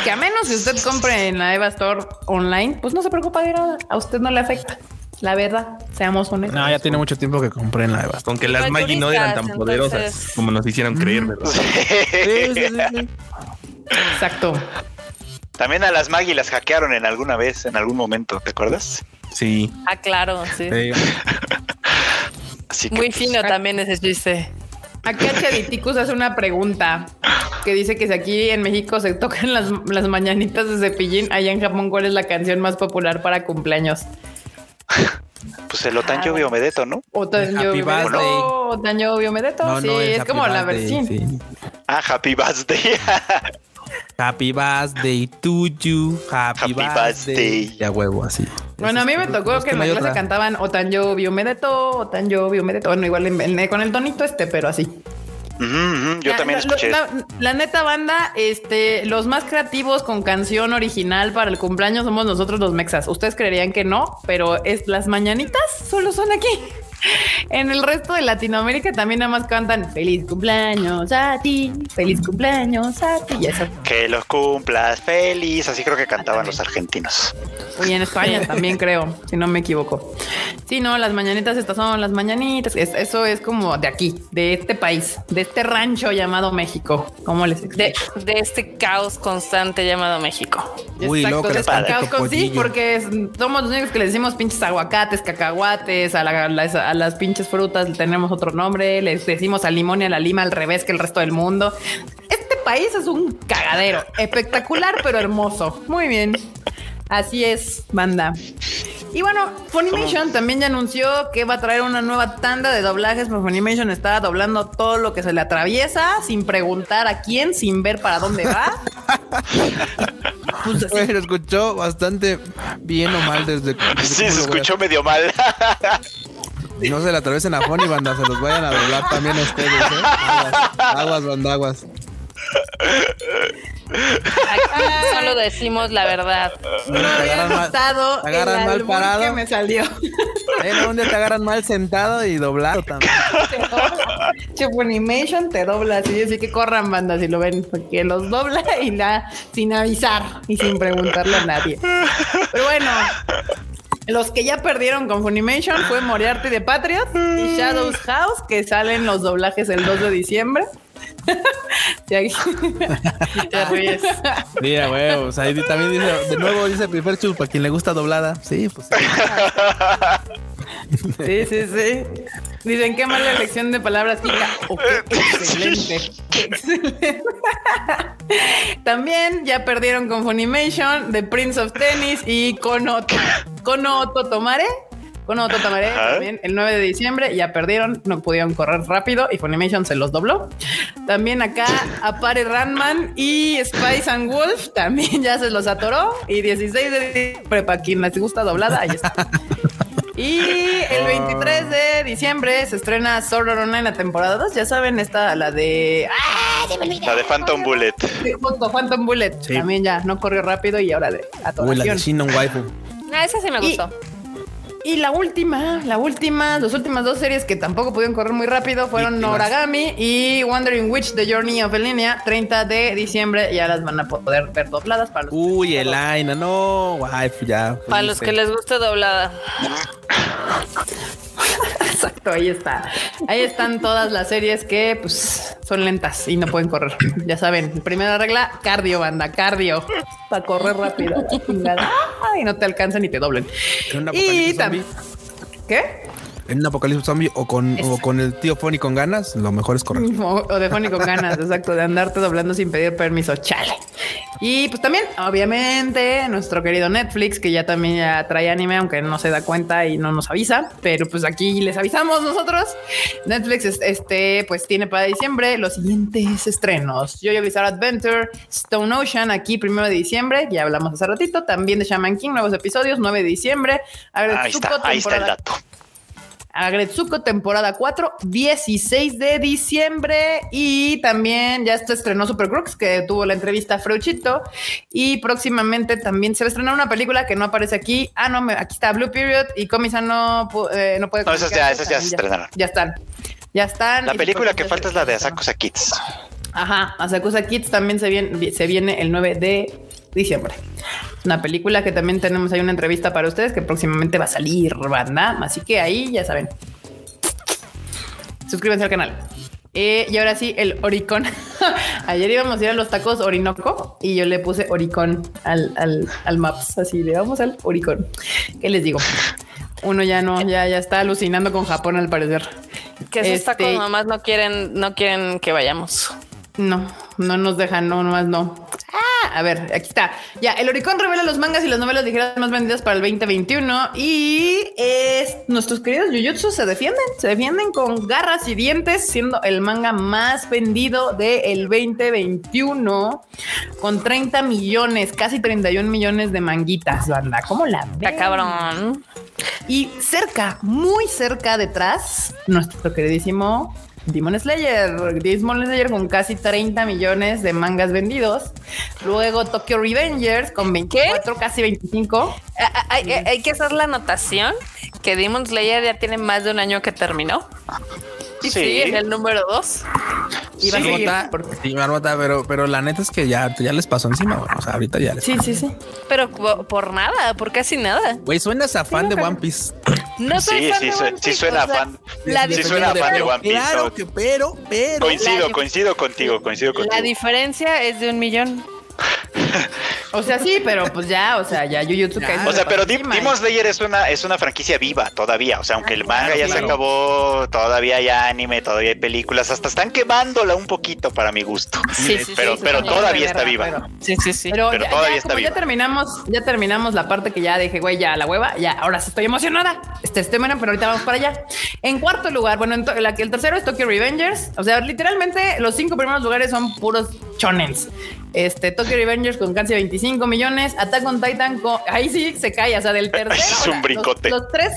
que a menos que usted compre en la Eva Store Online, pues no se preocupa de nada. A usted no le afecta. La verdad, seamos honestos. no, ya tiene mucho tiempo que compré en la Eva. Con que las Maggi no eran tan poderosas como nos hicieron creer, ¿verdad? Sí, sí, sí, sí. Exacto. También a las Maggie las hackearon en alguna vez, en algún momento, ¿te acuerdas? Sí. Ah, claro, sí. Sí. Así que Muy pues, fino también ese chiste. Aquí Chaditicus hace una pregunta que dice que si aquí en México se tocan las, las mañanitas de cepillín, allá en Japón, ¿cuál es la canción más popular para cumpleaños? pues el Otancho Biomedeto, ¿no? Happy Biomedeto. birthday. Otaño Biomedeto. No, sí, no, es, Happy como la versión. sí. Ah, Happy Birthday. Happy birthday to you. Happy, Happy birthday. birthday. Ya huevo, así. Bueno, a mí me tocó Es que en no la clase otra. cantaban Otanyo Biomedeto, Otanyo Biomedeto. Bueno, igual en- en- con el tonito este, pero así. Yo La- también la- escuché. La, la neta banda, este, los más creativos con canción original para el cumpleaños somos nosotros los mexas. Ustedes creerían que no, pero es las mañanitas solo son aquí. En el resto de Latinoamérica también nada más cantan feliz cumpleaños a ti, feliz cumpleaños a ti y eso. Que los cumplas feliz. Así creo que cantaban los argentinos. Y en España también creo, si no me equivoco. Sí, no, las mañanitas estas son las mañanitas. Es- eso es como de aquí, de este país, de este rancho llamado México. ¿Cómo les De, explico? de este caos constante llamado México. Uy, Exacto, este falta caos con- sí, porque es- somos los únicos que le decimos pinches aguacates, cacahuates, a, la- a a las pinches frutas tenemos otro nombre, les decimos al limón y a la lima al revés que el resto del mundo. Este país es un cagadero, espectacular pero hermoso. Muy bien. Así es, banda. Y bueno, Funimation también ya anunció que va a traer una nueva tanda de doblajes, pero Funimation está doblando todo lo que se le atraviesa sin preguntar a quién, sin ver para dónde va. Pues lo escuchó bastante bien o mal desde. desde Sí, se escuchó medio mal. No se la atraviesen a Fonny, banda, se los vayan a doblar también a ustedes, ¿eh? Aguas, aguas, banda, aguas. Aquí solo decimos la verdad. No había agarran mal- notado te agarran el mal parado. que me salió. Día te agarran mal sentado y doblado también. Funimation te dobla así, así que corran banda si lo ven, porque los dobla y la sin avisar y sin preguntarle a nadie. Pero bueno, los que ya perdieron con Funimation fue Moriarty de Patriot y Shadows House, que salen los doblajes el 2 de diciembre. Y aquí- te ríes. Mira, güey, o sea, ahí también dice, de nuevo dice Prefer Chu, para quien le gusta doblada. Sí, pues. Sí, sí, sí. Dicen qué mala elección de palabras. Oh, qué excelente. También ya perdieron con Funimation, The Prince of Tennis y Kono, Kono Totomare. Kono Totomare Ajá. también el 9 de diciembre ya perdieron, no pudieron correr rápido y Funimation se los dobló. También acá Apare Ranman y Spice and Wolf también ya se los atoró y 16 de diciembre para quien les gusta doblada, ahí está. Y el 23 de diciembre se estrena Sword Art Online la temporada 2. Ya saben, esta, la de. ¡Ah! Se me olvidó. La de Phantom Bullet. Sí, justo, Phantom Bullet. Sí. También ya no corrió rápido y ahora de Uy, la de atoración. Shinon Waifu. Ah, esa sí me gustó. Y la última, la última, las últimas dos series que tampoco pudieron correr muy rápido fueron Víctimas. Noragami y Wandering Witch The Journey of Elinia. 30 de diciembre ya las van a poder ver dobladas para los Uy, el Aina, no, waifu, ya. Para los que les guste doblada. Exacto, ahí está. Ahí están todas las series que pues son lentas y no pueden correr. Ya saben, primera regla, cardio, banda, cardio. Para correr rápido. Y no te alcanzan y te doblen. Y apocalipsis tam- zombie, ¿Qué? En un apocalipsis zombie o con, o con el tío Fonny con ganas, lo mejor es correr. O, o de Fonny con ganas, exacto, de andarte doblando sin pedir permiso, chale. Y pues también, obviamente, nuestro querido Netflix, que ya también ya trae anime, aunque no se da cuenta y no nos avisa, pero pues aquí les avisamos nosotros. Netflix, es- este, pues tiene para diciembre los siguientes estrenos. Jojo Bizarre Adventure, Stone Ocean, aquí primero de diciembre, ya hablamos hace ratito, también de Shaman King, nuevos episodios, 9 de diciembre. Ahí está, ahí está el dato. Agretsuko temporada 4, 16 de diciembre. Y también ya se estrenó Super Crooks, que tuvo la entrevista a Freuchito. Y próximamente también se va a estrenar una película que no aparece aquí. Ah, no, aquí está Blue Period y Comisa no, pu- eh, no puede. No, esas ya- esas ya se estrenaron. Ya están. Ya están. La película que falta es la de Asakusa Kids. Ajá, Asakusa Kids también se viene, se viene el 9 de diciembre. Una película que también tenemos ahí una entrevista para ustedes que próximamente va a salir, banda. Así que ahí ya saben. Suscríbanse al canal. Eh, y ahora sí, el Oricon. Ayer íbamos a ir a los tacos Orinoco y yo le puse Oricon al, al, al Maps. Así le vamos al Oricon. ¿Qué les digo? Uno ya no, ya, ya está alucinando con Japón al parecer. Que esos Este- tacos nomás no quieren, no quieren que vayamos. No, no nos dejan, no, nomás no. A ver, aquí está. Ya, el Oricon revela los mangas y las novelas ligeras más vendidas para el 2021 y es nuestros queridos Jujutsu se defienden, se defienden con garras y dientes, siendo el manga más vendido del 2021 con 30 millones, casi 31 millones de manguitas, banda. ¿Cómo la Está ven? cabrón. Y cerca, muy cerca detrás, nuestro queridísimo Demon Slayer. Demon Slayer con casi 30 millones de mangas vendidos. Luego Tokyo Revengers con 24, casi 25. Ah, ah, Hay, hay- hay que hacer la anotación que Demon Slayer ya tiene más de un año que terminó. Y Sí. sigue en el número dos. Y va a Sí. Marmota, sí, pero, pero la neta es que ya, ya les pasó encima, güey. O sea, ahorita ya les Sí, sí, sí. Pero por, por nada, por casi nada. Güey, suenas a fan de One Piece. No soy Sí, fan sí, sí Piece, suena o sea, fan. La, Sí suena fan de One Piece, Claro que, pero, pero. Coincido, La- coincido contigo, coincido la contigo. diferencia es de un millón. O sea, sí, pero pues ya, o sea, ya Jujutsu. Kaisen O sea, pero Dim- encima. Demon Slayer es una, es una franquicia viva todavía. O sea, aunque el manga ya se acabó, todavía hay anime, todavía hay películas, hasta están quemándola un poquito para mi gusto. Sí, sí, pero sí, pero todavía está viva. pero- Sí, sí, sí. Pero, Pero ya, todavía ya, está como ya viva. terminamos, ya terminamos la parte que ya dije, güey, ya la hueva, ya, ahora sí estoy emocionada. Este, estoy buena, pero ahorita vamos para allá. En cuarto lugar, bueno, en la- el tercero es Tokyo Revengers. O sea, literalmente los cinco primeros lugares son puros chonens. Este, Tokyo Revengers con casi 25 millones, Attack on Titan con, ahí sí se cae, o sea, del tercero. Es un brincote. Los, los tres,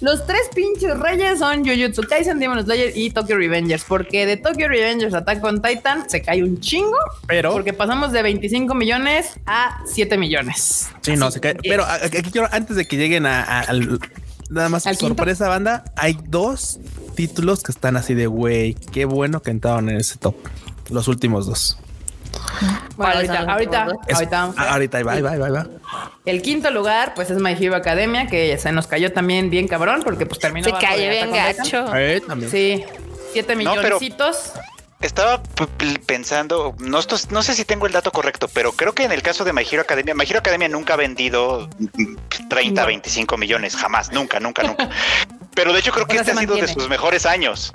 los tres pinches reyes son Jujutsu Kaisen, Demon Slayer y Tokyo Revengers, porque de Tokyo Revengers a Attack on Titan se cae un chingo. Pero- porque pasamos de 25 millones a 7 millones. Sí, no, se cae. Pero aquí quiero, antes de que lleguen a, a- al- nada más sorpresa, banda. Hay dos títulos que están así de güey. Qué bueno que entraron en ese top. Los últimos dos. Bueno, ¿Cuáles ahorita, ahorita, Es- ahorita vamos a ah, ver. ahorita ahí va, ahí va, ahí va. El quinto lugar, pues es My Hero Academia, que se nos cayó también bien cabrón, porque pues terminó. Se de bien gacho. Eh. Sí, siete No, pero- milloncitos. Estaba p- p- pensando, no, esto- no sé si tengo el dato correcto, pero creo que en el caso de My Hero Academia, My Hero Academia nunca ha vendido mm, 30, No. 25 millones, jamás, nunca, nunca, nunca. Pero de hecho creo que Ahora este ha sido de sus mejores años.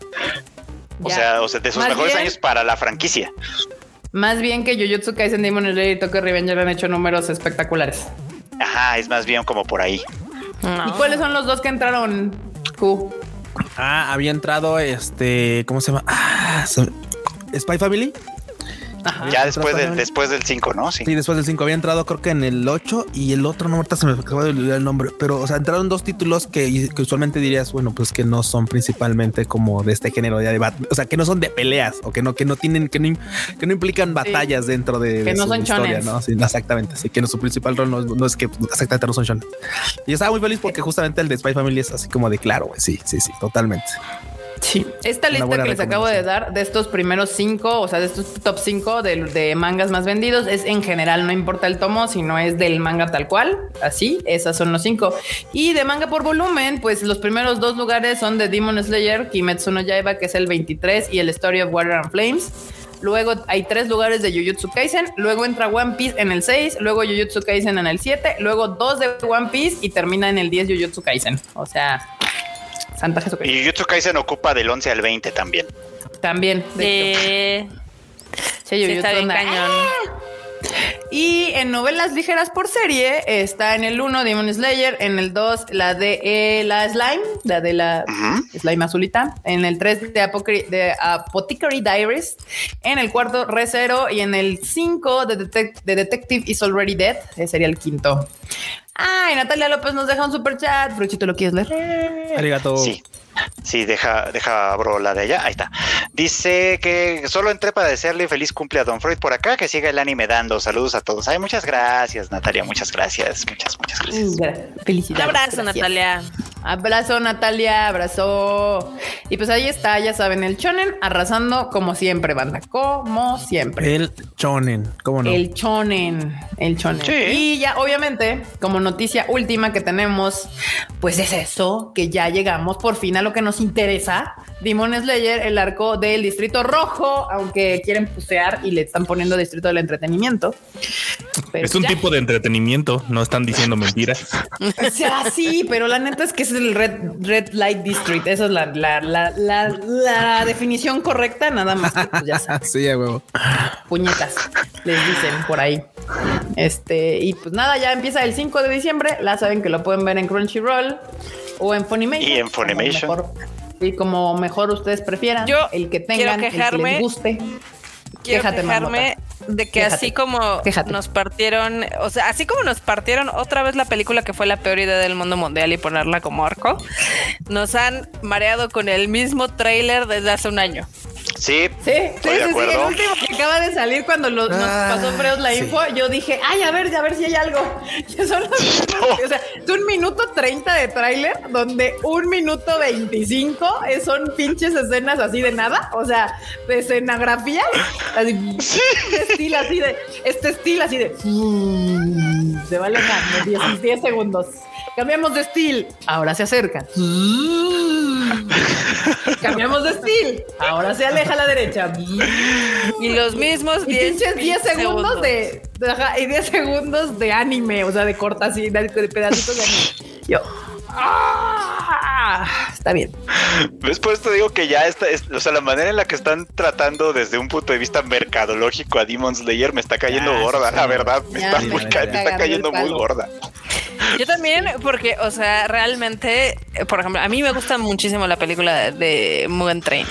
O Ya. sea, o sea, de sus Más mejores bien- años para la franquicia. Más bien que Jujutsu Kaisen, Demon Slayer y Tokyo Revenger han hecho números espectaculares. Ajá, es más bien como por ahí. No. ¿Y cuáles son los dos que entraron? Q? Ah, había entrado este, ¿cómo se llama? Ah, Spy Family. Ajá. ya después del, después del 5, ¿no? Sí. Sí, después del 5 había entrado creo que en el 8 y el otro no ahorita se me acaba de olvidar el nombre, pero o sea, entraron dos títulos que, que usualmente dirías, bueno, pues que no son principalmente como de este género de debate, o sea, que no son de peleas o que no que no tienen que no, que no implican batallas dentro de, Que de no su son historia. ¿no? Sí, exactamente, así que no, su principal rol no, es- no es que exactamente no son shonen. Y estaba muy feliz porque justamente el de Spy Family es así como de claro, güey, sí, sí, sí, totalmente. Sí. Esta lista que les acabo de dar de estos primeros cinco, o sea, de estos top cinco de, de mangas más vendidos, es en general, no importa el tomo, sino es del manga tal cual. Así, esas son los cinco. Y de manga por volumen, pues los primeros dos lugares son de Demon Slayer, Kimetsu no Yaiba, que es el 23, y el Story of Water and Flames. Luego hay tres lugares de Jujutsu Kaisen, luego entra One Piece en el 6, luego Jujutsu Kaisen en el 7, luego dos de One Piece y termina en el 10 Jujutsu Kaisen. O sea, Santa Jesucristo. Y Jujutsu Kaisen ocupa del 11 al 20 también. También. de hecho. Eh, Sí, sí, Jujutsu está bien cañón. Y en novelas ligeras por serie está en el 1 Demon Slayer, en el 2 la de eh, la Slime, la de la Ujú. Slime azulita, en el 3 de, Apocry- de Apothecary Diaries, en el cuarto Recero y en el 5 de, Detec- de Detective is Already Dead, ese sería el quinto. Ay, Natalia López nos deja un super chat. Fruchito, ¿lo quieres leer? Arigato. Sí. Sí, deja, deja abro la de allá. Ahí está. Dice que solo entré para desearle feliz cumple a Don Freud por acá, que siga el anime dando. Saludos a todos. Ay, muchas gracias, Natalia. Muchas gracias. Muchas, muchas gracias. Mm, Felicidades. Un abrazo, gracias. Natalia. Abrazo, Natalia, abrazo. Y pues ahí está, ya saben, el Chonen arrasando como siempre, banda, como siempre. El Chonen, ¿cómo no? El Chonen, el Chonen. Sí. Y ya, obviamente, como noticia última que tenemos, pues es eso, que ya llegamos por fin a lo que nos interesa. Demon Slayer, el arco del Distrito Rojo, aunque quieren pusear y le están poniendo Distrito del Entretenimiento. Pero Es un ya. tipo de entretenimiento, no están diciendo mentiras. O sea, sí, pero la neta es que es el Red, Red Light District. Esa es la, la, la, la, la definición correcta, nada más que pues, ya sí, a huevo. puñetas, les dicen por ahí. Este, y pues nada, ya empieza el 5 de diciembre. La saben que lo pueden ver en Crunchyroll o en Funimation. Y en Funimation. Como mejor- Sí, como mejor ustedes prefieran. Yo el que quiero tengan, el que quejarme. les guste. Quiero Quéjate, quejarme de que Quéjate. así como Quéjate. nos partieron, o sea, así como nos partieron otra vez la película que fue la peor idea del mundo mundial y ponerla como arco, nos han mareado con el mismo tráiler desde hace un año. Sí, Sí, sí, Estoy de sí, sí, acuerdo. El último que acaba de salir cuando lo- nos Ah, pasó Freud la sí. info, yo dije, ay, a ver, a ver si hay algo. O sea, es un minuto 30 de tráiler donde un minuto 25 es- son pinches escenas así de nada, o sea, de escenografía, así, este estilo así de, este estilo así de, se va alejando, 10, 10 segundos. Cambiamos de estilo, ahora se acerca. Cambiamos de estilo, ahora se aleja a la derecha. Y los mismos Y 10 pinches 10 segundos de, y 10 segundos de anime, o sea, de cortas así, de, de pedacitos de anime. Yo. ¡Ah! Está bien. Después te digo que ya está, es- o sea, la manera en la que están tratando desde un punto de vista mercadológico a Demon Slayer me está cayendo gorda, sí. la verdad, me Ya está, me muy está ca- me está cagando cayendo muy gorda. Yo también, porque, o sea, realmente, por ejemplo, a mí me gusta muchísimo la película de, Mugen Train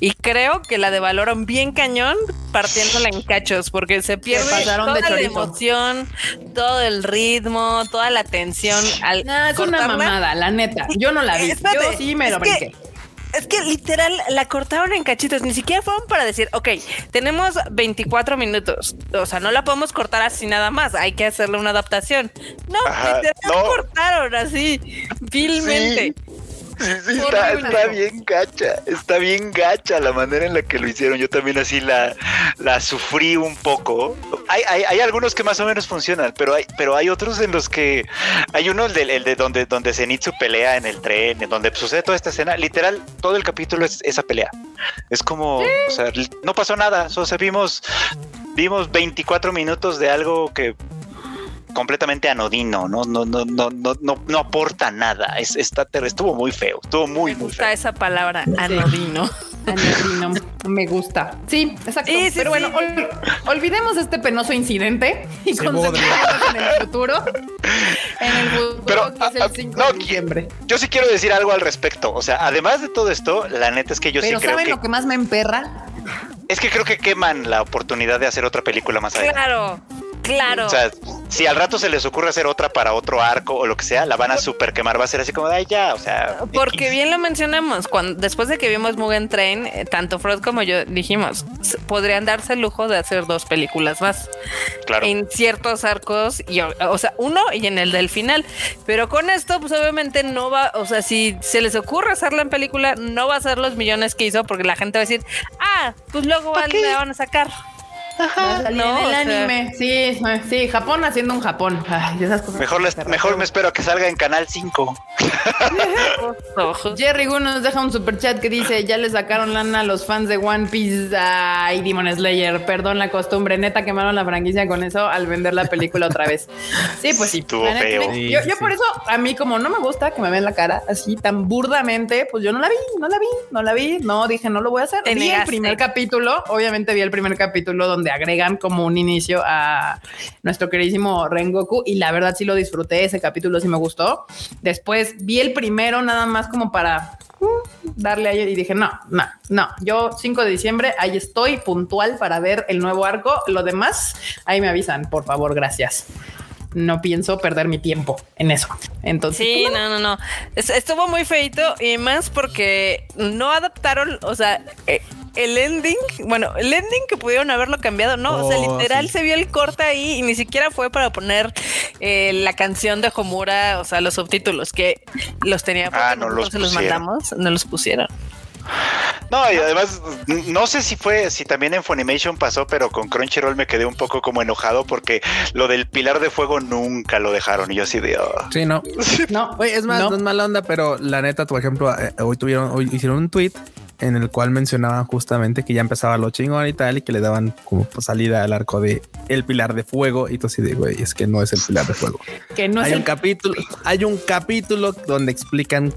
y creo que la devaloran bien cañón partiéndola en cachos porque se pierde toda de la emoción, todo el ritmo, toda la tensión al No, es una la neta. Yo no la vi. Espérate, Yo sí me lo es que- brinqué. Es que literal la cortaron en cachitos, ni siquiera fueron para decir, ok, tenemos 24 minutos, o sea, no la podemos cortar así nada más, hay que hacerle una adaptación. No, Ajá, literal no. cortaron así, vilmente. Sí, sí, está, está bien gacha, está bien gacha la manera en la que lo hicieron. Yo también así la, la sufrí un poco. Hay, hay, hay algunos que más o menos funcionan, pero hay, pero hay otros en los que hay uno el de, el de donde, donde Zenitsu pelea en el tren, en donde sucede toda esta escena. Literal, todo el capítulo es esa pelea. Es como, o sea, no pasó nada. O sea, vimos, vimos 24 minutos de algo que completamente anodino, no, no, no, no, no, no, no aporta nada. Es, está, estuvo muy feo, estuvo muy, Me muy gusta feo. esa palabra, anodino. Anodino. Me gusta. Sí, exacto. Sí, sí, Pero bueno, sí. ol- olvidemos este penoso incidente y Se concentremos en el futuro. En el futuro Pero, que es ah, el 5 no, de diciembre. Yo sí quiero decir algo al respecto. O sea, además de todo esto, la neta es que yo Pero sí creo ¿saben que lo que más me emperra? es que creo que queman la oportunidad de hacer otra película más adelante. Claro, claro. O sea, si al rato se les ocurre hacer otra para otro arco o lo que sea, la van a super quemar. Va a ser así como de ay ya, o sea. Porque X". bien lo mencionamos, cuando después de que vimos Mugen Train, eh, tanto Freud como yo dijimos, podrían darse el lujo de hacer dos películas más claro. en ciertos arcos, y, o, sea, uno y en el del final. Pero con esto, pues obviamente no va, o sea, si se les ocurre hacerla en película, no va a ser los millones que hizo, porque la gente va a decir, ah, pues luego van, la van a sacar. No, en el sea- anime. Sí, sí, Japón haciendo un Japón. Ay, esas cosas. Mejor, les- mejor me espero a que salga en Canal 5. Ojos. Jerry Gu nos deja un super chat que dice: Ya le sacaron lana a los fans de One Piece y Demon Slayer. Perdón la costumbre, neta quemaron la franquicia con eso al vender la película otra vez. Sí, pues sí. Feo. sí. Yo, yo por eso, a mí, como no me gusta que me vean la cara así tan burdamente, pues yo no la vi, no la vi, no la vi. No dije, no lo voy a hacer. Vi el primer capítulo, obviamente vi el primer capítulo donde agregan como un inicio a nuestro queridísimo Rengoku y la verdad sí lo disfruté, ese capítulo sí me gustó. Después vi el primero nada más como para uh, darle ahí y dije, no, no, no, yo 5 de diciembre, ahí estoy puntual para ver el nuevo arco, lo demás, ahí me avisan, por favor, gracias. No pienso perder mi tiempo en eso. Entonces, Sí, no, no, no. Es- estuvo muy feito y más porque no adaptaron, o sea, eh, el ending, bueno, el ending que pudieron haberlo cambiado, no, o sea, Oh, literal sí. se vio el corte ahí y ni siquiera fue para poner eh, la canción de Homura, o sea, los subtítulos que los tenía, porque Ah, no los se los pusieron. mandamos, no los pusieron. No, y además, no sé si fue, si también en Funimation pasó, pero con Crunchyroll me quedé un poco como enojado porque lo del pilar de fuego nunca lo dejaron. Y yo así de. "Oh". Sí, no. no, Oye, es más, no. no. es mala onda, pero la neta, por ejemplo, eh, hoy tuvieron, hoy hicieron un tweet en el cual mencionaban justamente que ya empezaba lo chingón y tal, y que le daban como pues, salida al arco de el pilar de fuego. Y tú así de güey, es que no es el pilar de fuego. que no es hay el un capítulo, hay un capítulo donde explican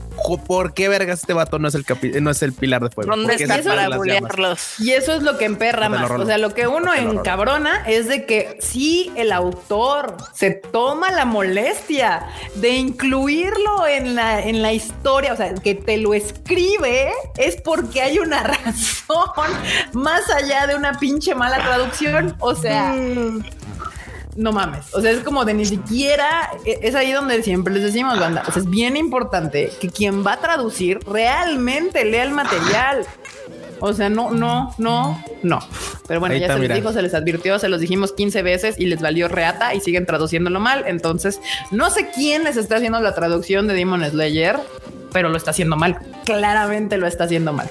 por qué vergas este vato no es el capi- no es el pilar de fuego. ¿Dónde está se para bulearlos? Y eso es lo que emperra más. O sea, lo que uno encabrona es de que si el autor se toma la molestia de incluirlo en la, en la historia, o sea, que te lo escribe, es porque hay una razón más allá de una pinche mala traducción. O sea, no mames. O sea, es como de ni siquiera e- es ahí donde siempre les decimos, banda. O sea, es bien importante que quien va a traducir realmente lea el material. O sea, no, no, no, no. Pero bueno, Ahí ya se les dijo, se les advirtió, se los dijimos 15 veces y les valió reata y siguen traduciéndolo mal. Entonces, no sé quién les está haciendo la traducción de Demon Slayer, pero lo está haciendo mal. Claramente lo está haciendo mal.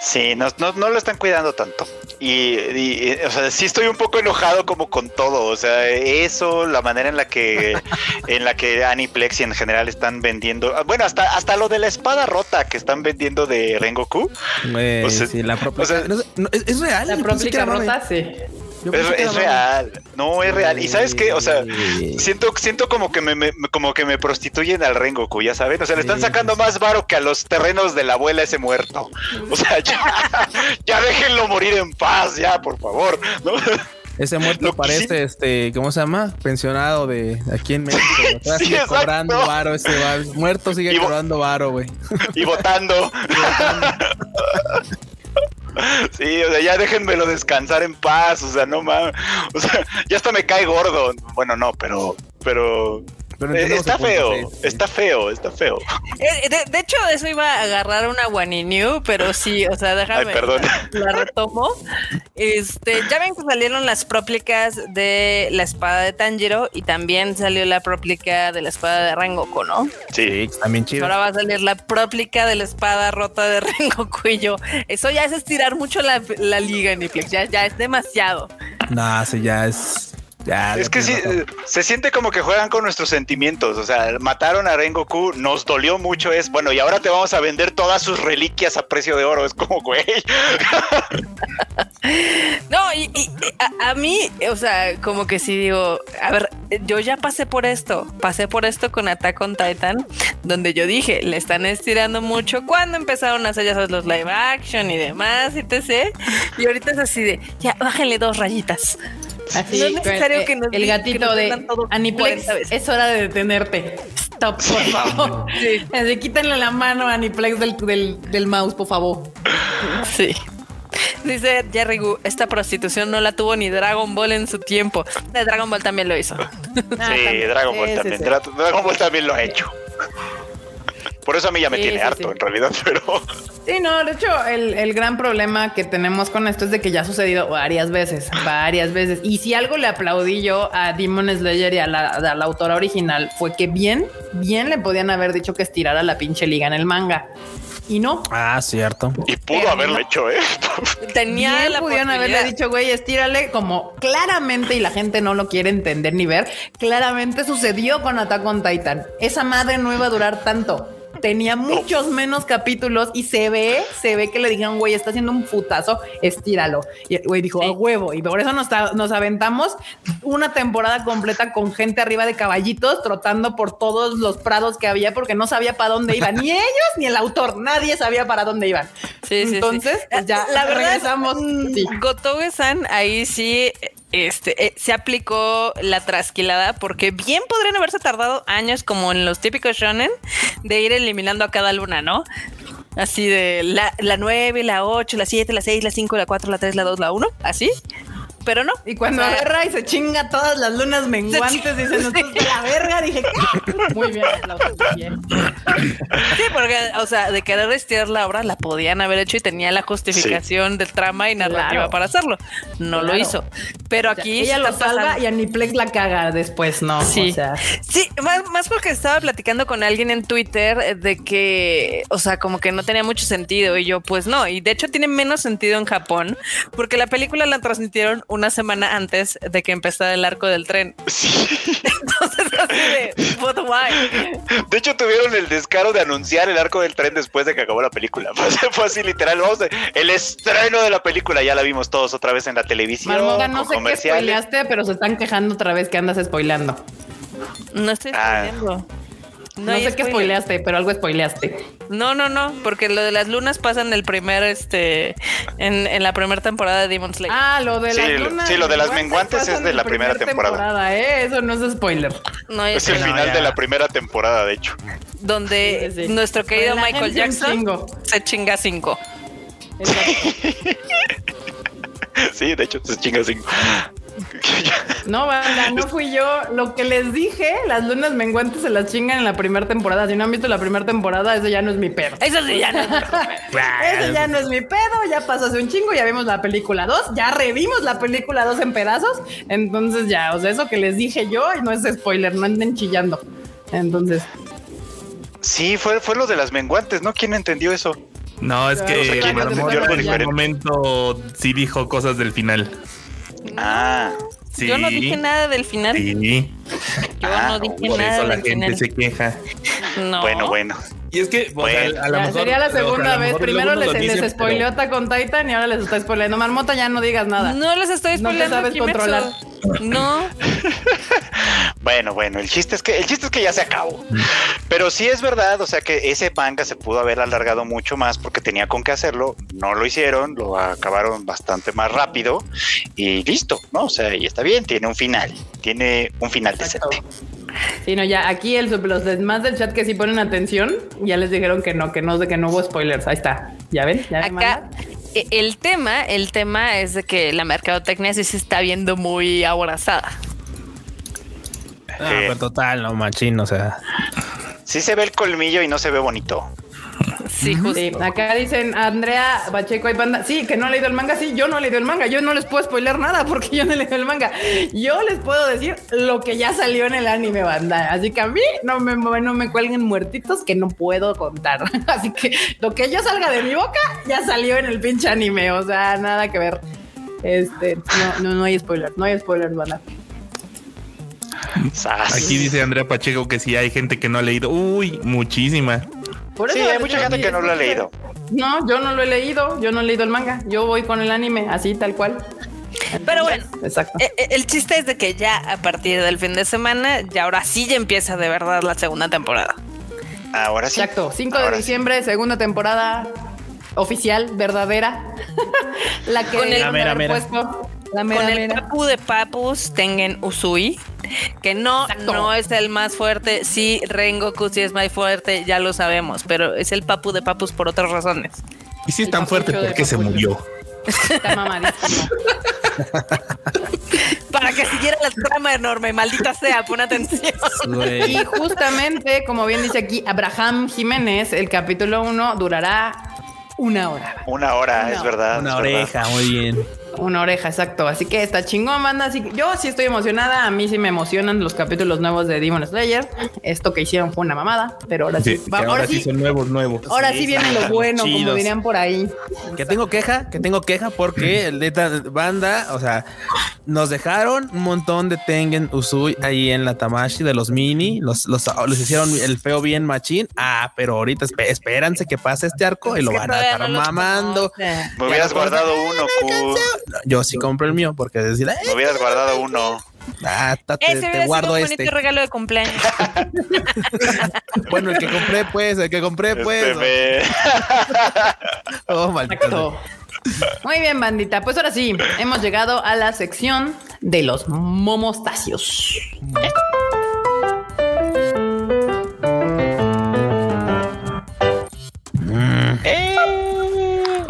Sí, no, no, no lo están cuidando tanto. Y, y, o sea, sí estoy un poco enojado como con todo. O sea, eso, la manera en la que en la que Aniplex y en general están vendiendo. ah, Bueno, hasta, hasta lo de la espada rota que están vendiendo de Rengoku. Eh, O sea, sí, la propia- o sea- no es, es real. La mame. rota, sí. Es, real. No, es real. Y sabes qué, o sea, siento, siento como que me, me- como que me prostituyen al Rengoku, ya saben. O sea, le están sacando más varo que a los terrenos de la abuela ese muerto. O sea, ya, ya déjenlo morir en paz, ya, por favor. ¿no? Ese muerto Lo parece, sí- este, ¿cómo se llama? Pensionado de aquí en México. Sí, sigue exacto. cobrando varo ese va- Muerto sigue cobrando varo, güey. y votando. Sí, o sea, ya déjenmelo descansar en paz, o sea, no mames. O sea, ya hasta me cae gordo. Bueno, no, pero, pero Pero Eh, Está punto, feo, sí, sí. está feo, está feo. Eh, De, de hecho, eso iba a agarrar una One New, pero sí, o sea, déjame. Ay, perdón. La retomo. Este, ya ven que salieron las próplicas de la espada de Tanjiro y también salió la próplica de la espada de Rengoku, ¿no? Sí, también chido. Ahora va a salir la próplica de la espada rota de Rengoku y yo. Eso ya es estirar mucho la, la liga, Niplex. Ya, ya es demasiado. No, sí, ya es. Ya, es que sí, razón. se siente como que juegan con nuestros sentimientos. O sea, mataron a Rengoku, nos dolió mucho. Es bueno, y ahora te vamos a vender todas sus reliquias a precio de oro. Es como, güey. No, y, y- y a, a mí, o sea, como que sí digo, a ver, yo ya pasé por esto, pasé por esto con Attack on Titan, donde yo dije, le están estirando mucho cuando empezaron a hacer ya sabes, los live action y demás, etc. Y ahorita es así de, ya, bájenle dos rayitas. Así, No es necesario que nos el digan- gatito que nos de Aniplex, 40 veces. es hora de detenerte. Stop, por favor. Sí. Así, quítenle la mano a Aniplex del, del, del mouse, por favor. Sí. Dice Jerry Gu, esta prostitución no la tuvo ni Dragon Ball en su tiempo. De Dragon Ball también lo hizo. Ah, sí, también. Dragon Ball Sí, también. sí. Dra- Dragon Ball también lo ha hecho. Por eso a mí ya me Sí, tiene sí, harto, sí. en realidad, pero Sí, no, de hecho, el, el gran problema que tenemos con esto es de que ya ha sucedido varias veces, varias veces. Y si algo le aplaudí yo a Demon Slayer y a la, a la autora original fue que bien, bien le podían haber dicho que estirara la pinche liga en el manga. Y no. Ah, cierto. y pudo Pero haberlo no. hecho, ¿eh? Tenía Bien la pudieron haberle dicho, güey, estírale como claramente y la gente no lo quiere entender ni ver. Claramente sucedió con Attack on Titan. Esa madre no iba a durar tanto. Tenía muchos menos capítulos y se ve, se ve que le dijeron, güey, está haciendo un putazo, estíralo. Y el güey dijo, a huevo. Y por eso nos, nos aventamos una temporada completa con gente arriba de caballitos trotando por todos los prados que había porque no sabía para dónde iban. Ni ellos ni el autor. Nadie sabía para dónde iban. Sí, sí, sí. Entonces, pues ya la verdad, regresamos. mm, Sí. Gotoge-san ahí sí este, eh, se aplicó la trasquilada porque bien podrían haberse tardado años como en los típicos shonen de ir eliminando a cada luna, ¿no? Así de la, la 9, la 8, la 7, la 6, la 5, la 4, la 3, la 2, la 1, así. Pero no. Y cuando O sea, agarra y se chinga todas las lunas menguantes, dicen, "Nosotros de la verga, dije, "¿Qué?". muy bien, aplausos, bien. Sí, porque, o sea, de querer estirar la obra la podían haber hecho y tenía la justificación del trama y narrativa Claro. para hacerlo. No lo hizo. Pero O sea, aquí ella se lo salva pasando- y Aniplex la caga después, ¿no? Sí. O sea, Sí, más, más porque estaba platicando con alguien en Twitter de que, o sea, como que no tenía mucho sentido y yo, pues no, y de hecho tiene menos sentido en Japón porque la película la transmitieron una semana antes de que empezara el arco del tren. Sí. Entonces así de, but why? De hecho, tuvieron el descaro de anunciar el arco del tren después de que acabó la película. Fue, fue así literal. Vamos a- el estreno de la película ya la vimos todos otra vez en la televisión. Marmota, no sé qué spoileaste, pero se están quejando otra vez que andas spoileando. No estoy Ah. spoileando. No, sé qué spoileaste, pero algo spoileaste. No, no, no, porque lo de las lunas pasa en el primer, este, en, en la primera temporada de Demon Slayer. Ah, lo de Sí, las lo- lunas sí, lo de las menguantes es de la primera temporada. ¿eh? Eso no es spoiler. no Es el final ya. de la primera temporada, de hecho. donde Sí, sí, sí. nuestro querido La Michael Jackson se chinga cinco. Exacto. Sí, de hecho, se chinga cinco. No, banda, no fui yo. Lo que les dije, las lunas menguantes se las chingan en la primera temporada. Si no han visto la primera temporada, eso ya no es mi pedo. Eso sí, ya no. Eso ya no es mi pedo, ya pasó hace un chingo, ya vimos la película 2, ya revimos la película 2 en pedazos, entonces ya, o sea, eso que les dije yo no es spoiler, no anden chillando. Entonces, Sí, fue, fue lo de las menguantes, ¿no? ¿Quién entendió eso? No, es O sea, que en un momento sí dijo cosas del final. Ah, Sí. Yo no dije nada del final. Sí, Yo Ah, no dije por nada eso la del gente final. se queja. No. bueno, bueno. Y es que, Bueno. a lo ya mejor sería la a segunda vez. Primero les, lo les spoileó pero- Attack on Titan y ahora les está spoileando. Marmota, ya no digas nada. No les estoy No te spoilando. sabes Kimetsu. controlar. No. Bueno, bueno, el chiste es que el chiste es que ya se acabó. Pero sí es verdad, o sea que ese manga se pudo haber alargado mucho más porque tenía con qué hacerlo, no lo hicieron, lo acabaron bastante más rápido y listo, ¿no? O sea, y está bien, tiene un final, tiene un final Exacto. decente. Sí, no, ya aquí el, los demás del chat que sí ponen atención, ya les dijeron que no, que no, de que no hubo spoilers. Ahí está. ¿Ya ven? ¿Ya ven, Acá e- el tema, el tema es de que la mercadotecnia sí se está viendo muy aborazada. Ah, pero total, no machín, o sea. Sí se ve el colmillo y no se ve bonito. Sí, justo. Sí, acá dicen Andrea Pacheco y Panda. Sí, que no ha leído el manga. Sí, yo no he leído el manga. Yo no les puedo spoiler nada porque yo no he leído el manga. Yo les puedo decir lo que ya salió en el anime, banda. Así que a mí no me, no me cuelguen muertitos que no puedo contar. Así que lo que yo salga de mi boca ya salió en el pinche anime. O sea, nada que ver. Este, no, no, no hay spoiler. No hay spoiler, banda. Aquí dice Andrea Pacheco que sí hay gente que no ha leído. Uy, muchísima. Por Sí, eso hay les mucha gente sí, que no lo ha leído. No, yo no lo he leído. Yo no he leído el manga. Yo voy con el anime, así tal cual. Pero bueno, Exacto. eh, eh, el chiste es de que ya a partir del fin de semana, ya ahora sí ya empieza de verdad la segunda temporada. Ahora sí. Exacto, 5 de sí. diciembre, segunda temporada oficial, verdadera. la que Con el- La mera, mera. puesto. La mera, Con el papu de papus Tengen Usui, que no, Exacto. no es el más fuerte. Sí, Rengoku sí es más fuerte, ya lo sabemos, pero es el papu de papus por otras razones. Y si es El tan fuerte, ¿por qué se murió? Está mamadísimo. Para que siguiera la trama enorme, maldita sea, pon atención. Y justamente, como bien dice aquí Abraham Jiménez, el capítulo 1 durará una hora. Una hora, Una es verdad. Una es verdad. oreja, muy bien. Una oreja, exacto. Así que está chingón, banda. Así que yo sí estoy emocionada. A mí sí me emocionan los capítulos nuevos de Demon Slayer. Esto que hicieron fue una mamada, pero ahora sí. Sí, va- ahora, ahora sí sí, son nuevos, nuevos. ahora Sí, sí viene lo bueno, como dirían por ahí. Que tengo queja, que tengo queja porque el neta banda, o sea, nos dejaron un montón de Tengen Usui ahí en la Tamashi de los mini, los, los, los hicieron el feo bien machín. Ah, pero ahorita esp- espérense que pase este arco y lo van a estar no mamando. Me hubieras guardado uno, Q. Yo sí compro el mío porque decir, Me hubieras guardado uno. ah, Ese te hubiera sido guardo un bonito este. regalo de cumpleaños. Bueno, el que compré, pues, el que compré, pues. Este, me- Oh, maldito. Muy bien, bandita. Pues ahora sí, hemos llegado a la sección de los momostacios.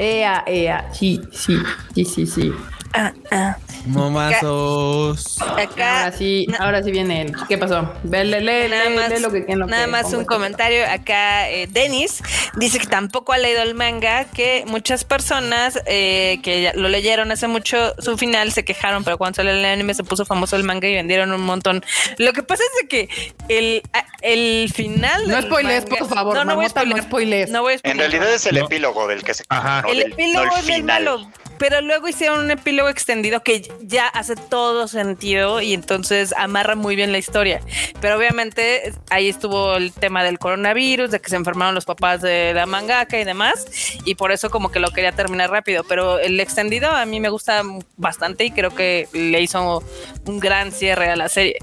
Ea, ea. Sí, sí, sí, sí, sí. Ah, ah. Momazos. Acá Ahora sí, ahora sí viene el. ¿Qué pasó? Ve, lee, lee, Nada más, lee lo que en lo nada que más un comentario. Acá eh, Denis dice que tampoco ha leído el manga, que muchas personas eh, que lo leyeron hace mucho su final se quejaron, pero cuando salió el anime se puso famoso el manga y vendieron un montón. Lo que pasa es de que el, el final. No manga- por favor, No, no voy a Marmota, no spoilear. spoilees. No voy a En spoilear. realidad es el No. epílogo del que se. Ajá. no El del- epílogo no el es el final. malo, pero luego hicieron un epílogo extendido que ya hace todo sentido y entonces amarra muy bien la historia. Pero obviamente ahí estuvo el tema del coronavirus, de que se enfermaron los papás de la mangaka y demás, y por eso como que lo quería terminar rápido. Pero el extendido a mí me gusta bastante y creo que le hizo un gran cierre a la serie.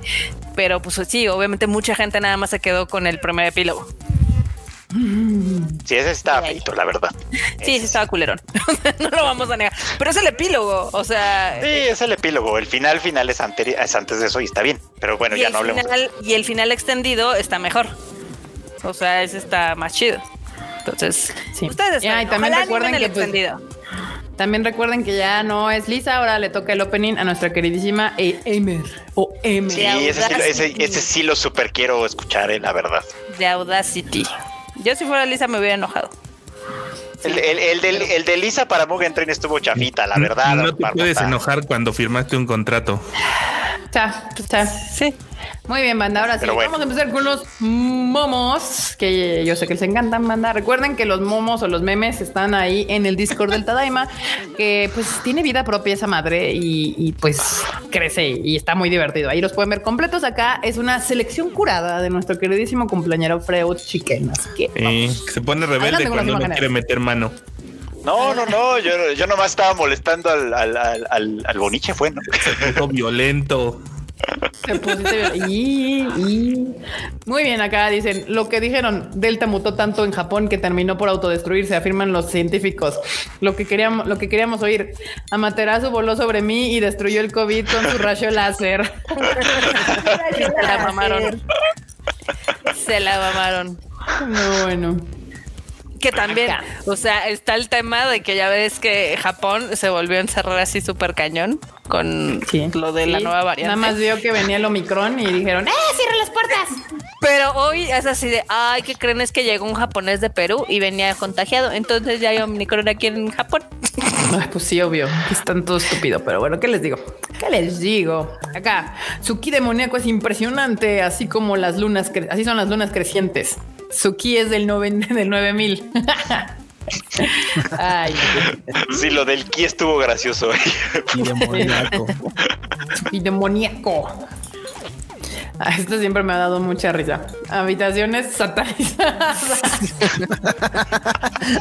Pero pues sí, obviamente mucha gente nada más se quedó con el primer epílogo. Sí, ese está Ay. feito, la verdad. Sí, sí estaba culerón. no lo vamos a negar. Pero es el epílogo, o sea, Sí, es el epílogo. El final final es, es antes de eso y está bien. Pero bueno, ya no hablemos. de final, y el final extendido está mejor. O sea, ese está más chido. Entonces, Sí. ustedes Ya, y también recuerden el que, pues, extendido. También recuerden que ya no es Lisa, ahora le toca el opening a nuestra queridísima Emer o Emer. Sí, ese sí, lo- ese, ese sí lo super quiero escuchar, eh, la verdad. De Audacity. Yo si fuera Lisa me hubiera enojado. El, el, el, de Lisa para Mugen Train estuvo chafita, la verdad. No te puedes enojar cuando firmaste un contrato. Cha, cha. Sí. Muy bien, banda. Ahora sí, bueno. vamos a empezar con los momos, que yo sé que les encantan, banda. Recuerden que los momos o los memes están ahí en el Discord del Tadaima, que pues tiene vida propia esa madre y, y, pues crece y está muy divertido. Ahí los pueden ver completos. Acá es una selección curada de nuestro queridísimo compañero Freud Chicken. Así que Eh, se pone rebelde cuando no quiere meter mano. No, no, no. Yo, yo nomás estaba molestando al, al, al, al, al boniche, fue, ¿no? Todo violento. Te pusiste bien. Y- y- Muy bien, acá dicen lo que dijeron. Delta mutó tanto en Japón que terminó por autodestruirse, afirman los científicos. Lo que queríamos, lo que queríamos oír. Amaterasu voló sobre mí y destruyó el COVID con su rayo láser. Se la mamaron. Se la mamaron. No, bueno. Que también, o sea, está el tema de que ya ves que Japón se volvió a encerrar así súper cañón con lo de la nueva variante. Nada más vio que venía el Omicron y dijeron, ¡eh, cierra las puertas! Pero hoy es así de, ay, ¿qué creen? Es que llegó un japonés de Perú y venía contagiado. Entonces ya hay Omicron aquí en Japón. Ay, pues sí, obvio. que Es tanto estúpido, pero bueno, ¿qué les digo? ¿Qué les digo? Acá, su ki demoníaco es impresionante, así como las lunas, así son las lunas crecientes. Su ki es del, noven- del 9000. Ay, Sí, lo del ki estuvo gracioso. Y demoníaco. y demoníaco. Esto siempre me ha dado mucha risa. Habitaciones satanizadas.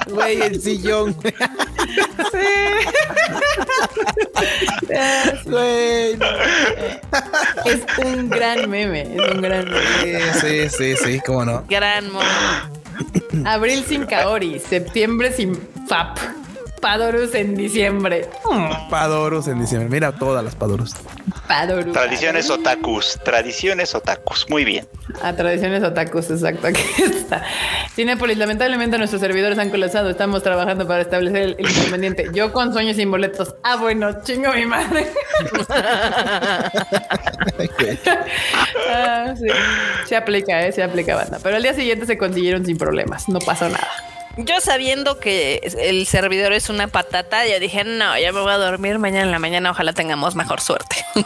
Güey, el sillón. Güey. no. es un gran meme. Es un gran meme. Sí, sí, sí, cómo no. Gran momento. Abril sin Kaori, septiembre sin FAP, Padorus en diciembre. Padorus en diciembre. Mira todas las Padorus. Padorus. Tradiciones otakus, tradiciones otakus. Muy bien. A tradiciones otakus, exacto. Aquí está. Cinépolis, lamentablemente nuestros servidores han colapsado. Estamos trabajando para establecer el, el inconveniente. Yo con sueños sin boletos. Ah, bueno, chingo mi madre. Ah, sí. Se aplica, ¿eh? Se aplica, banda. Pero al día siguiente se consiguieron sin problemas. No pasó nada. Yo sabiendo que el servidor es una patata, ya dije, no, ya me voy a dormir mañana en la mañana, ojalá tengamos mejor suerte.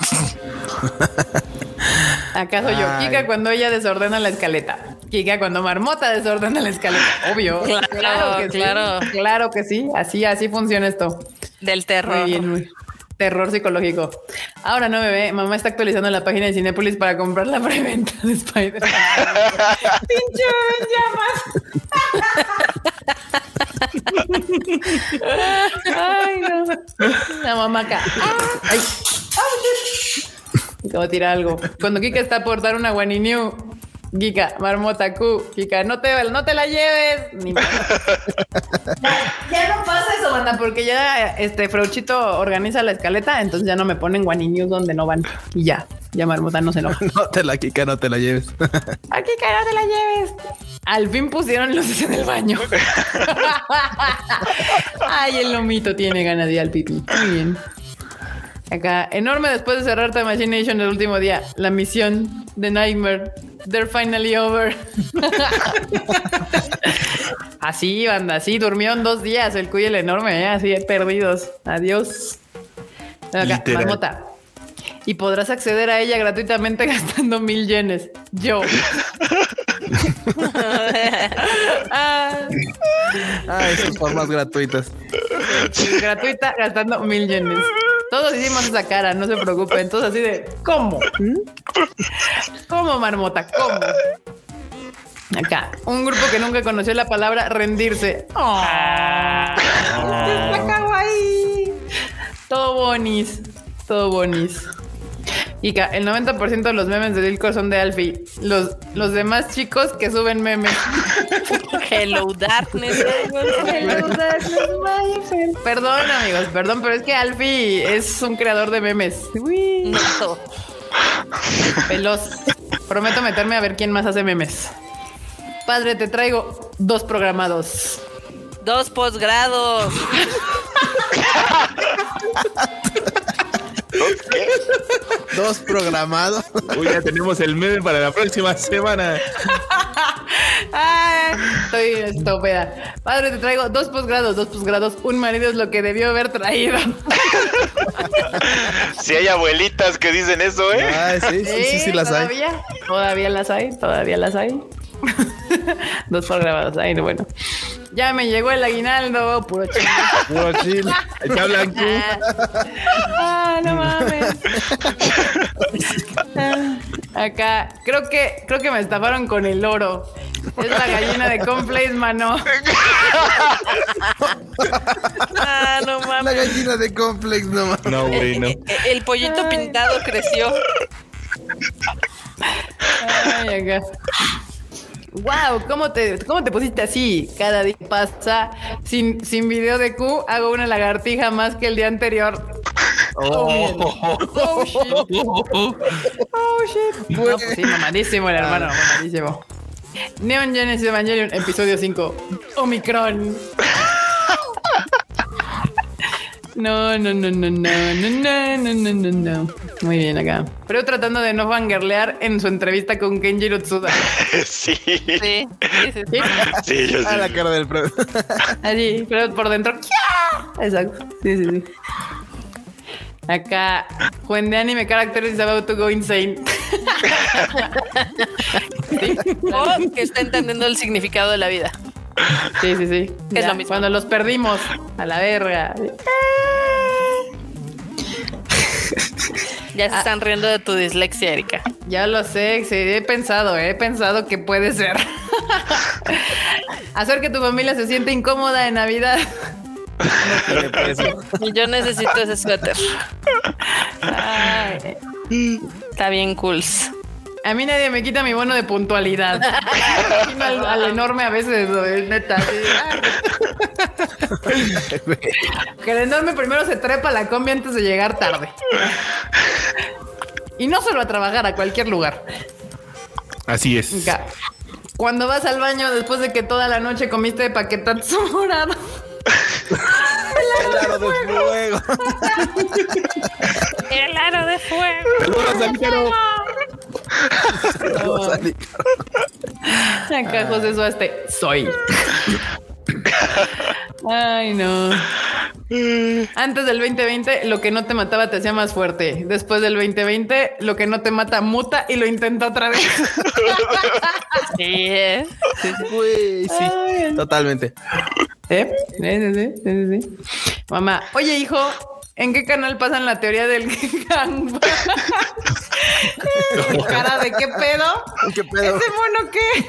¿Acaso yo? Ay. Kika cuando ella desordena la escaleta. Kika cuando Marmota desordena la escaleta. Obvio. Claro, que sí. claro. Claro que sí. Así, así funciona esto. Del terror. Muy bien, muy. Terror psicológico. Ahora no, bebé. Mamá está actualizando la página de Cinépolis para comprar la preventa de Spider-Man. Pinche bebé en llamas. Ay, no. La mamá acá. Ay. Como tira algo. Cuando Kika está por dar una guaniniu. Kika, marmota, Q, Kika, no te, no te la lleves. Ni ya no pasa eso, banda, porque ya este Frauchito organiza la escaleta, entonces ya no me ponen guaninius donde no van. Y ya, ya marmota no se enoja. No te la Kika, no te la lleves. Aquí que no te la lleves. Al fin pusieron luces en el baño. Ay, el lomito tiene ganas de ir al pipí. Muy bien. Acá, enorme después de cerrar The Machination el último día. La misión de Nightmare. They're finally over. así, banda, así. Durmieron dos días el cuyo el enorme, ¿eh? así perdidos. Adiós. Acá, marmota. Y podrás acceder a ella gratuitamente gastando mil yenes. Yo. Ah, Ah, esas formas gratuitas. sí, gratuita gastando mil yenes. Todos hicimos esa cara, no se preocupen. Todos así de ¿cómo? ¿Cómo, marmota? ¿Cómo? Acá, un grupo que nunca conoció la palabra rendirse. Oh, está kawaii. Todo bonis, todo bonis. Y el 90% de los memes de Dilco son de Alfie. Los, los demás chicos que suben memes. Hello Darkness. Perdón, amigos, perdón, pero es que Alfie es un creador de memes. Uy, Nato. veloz. Prometo meterme a ver quién más hace memes. Padre, te traigo dos programados. Dos posgrados. ¿Qué? Dos programados. Uy, ya tenemos el meme para la próxima semana. Ay, estoy estúpida. Padre, te traigo dos posgrados, dos posgrados. Un marido es lo que debió haber traído. Si hay abuelitas que dicen eso, ¿eh? Ay, sí, sí, sí, sí, las hay. Todavía las hay, todavía las hay. dos programados. Ay, no, bueno. Ya me llegó el aguinaldo, puro chingo. Puro chile. Te hablan tú. Ah, no mames. Ah, Acá, creo que, creo que me estafaron con el oro. Es la gallina de Conflace, mano. Ah, no La mames. gallina de complex, no mames. No, güey, no. El pollito pintado creció. Ay, acá. Wow, ¿cómo te, ¿cómo te pusiste así? Cada día pasa sin, sin video de Q, hago una lagartija más que el día anterior. Oh, oh shit. Oh shit. No, pues sí, mamadísimo el hermano, mamadísimo. Neon Genesis Evangelion, episodio 5. Omicron. No, no, no, no, no, no, no, no, no, no, no. Muy bien acá. Pero tratando de no fangirlear en su entrevista con Kenjiro Tsuda. Sí. Sí, sí, sí. ¿Sí? Sí, yo sí. A la cara del pro. Allí, pero por dentro. Exacto. Sí, sí, sí. Acá, Juan de Anime Characters is about to go insane. sí, O que está entendiendo el significado de la vida. Sí, sí. sí. Es Ya, lo mismo. Cuando los perdimos, a la verga. Ya se están riendo de tu dislexia, Erika. Ya lo sé, sí, he pensado, he pensado que puede ser. Hacer que tu familia se siente incómoda en Navidad. Y yo necesito ese suéter. Ay, Está bien cool. A mí nadie me quita mi bono de puntualidad. Al, al enorme a veces, neta. que el enorme primero se trepa a la combi antes de llegar tarde. Y no solo a trabajar, a cualquier lugar. Así es. Cuando vas al baño después de que toda la noche comiste de paquetazo morado. Claro, de fuego. El aro de fuego. Saludos al Caro. Vamos a salir. Acá José Suaste, soy. Ay, no. Antes del 2020, lo que no te mataba te hacía más fuerte. Después del 2020, lo que no te mata muta y lo intenta otra vez. Sí, ¿eh? Sí, totalmente. ¿Eh? Sí, sí, sí. Mamá, oye, hijo, ¿en qué canal pasan la teoría del gangbang? Cara de qué pedo. ¿Qué pedo? ¿Ese mono qué?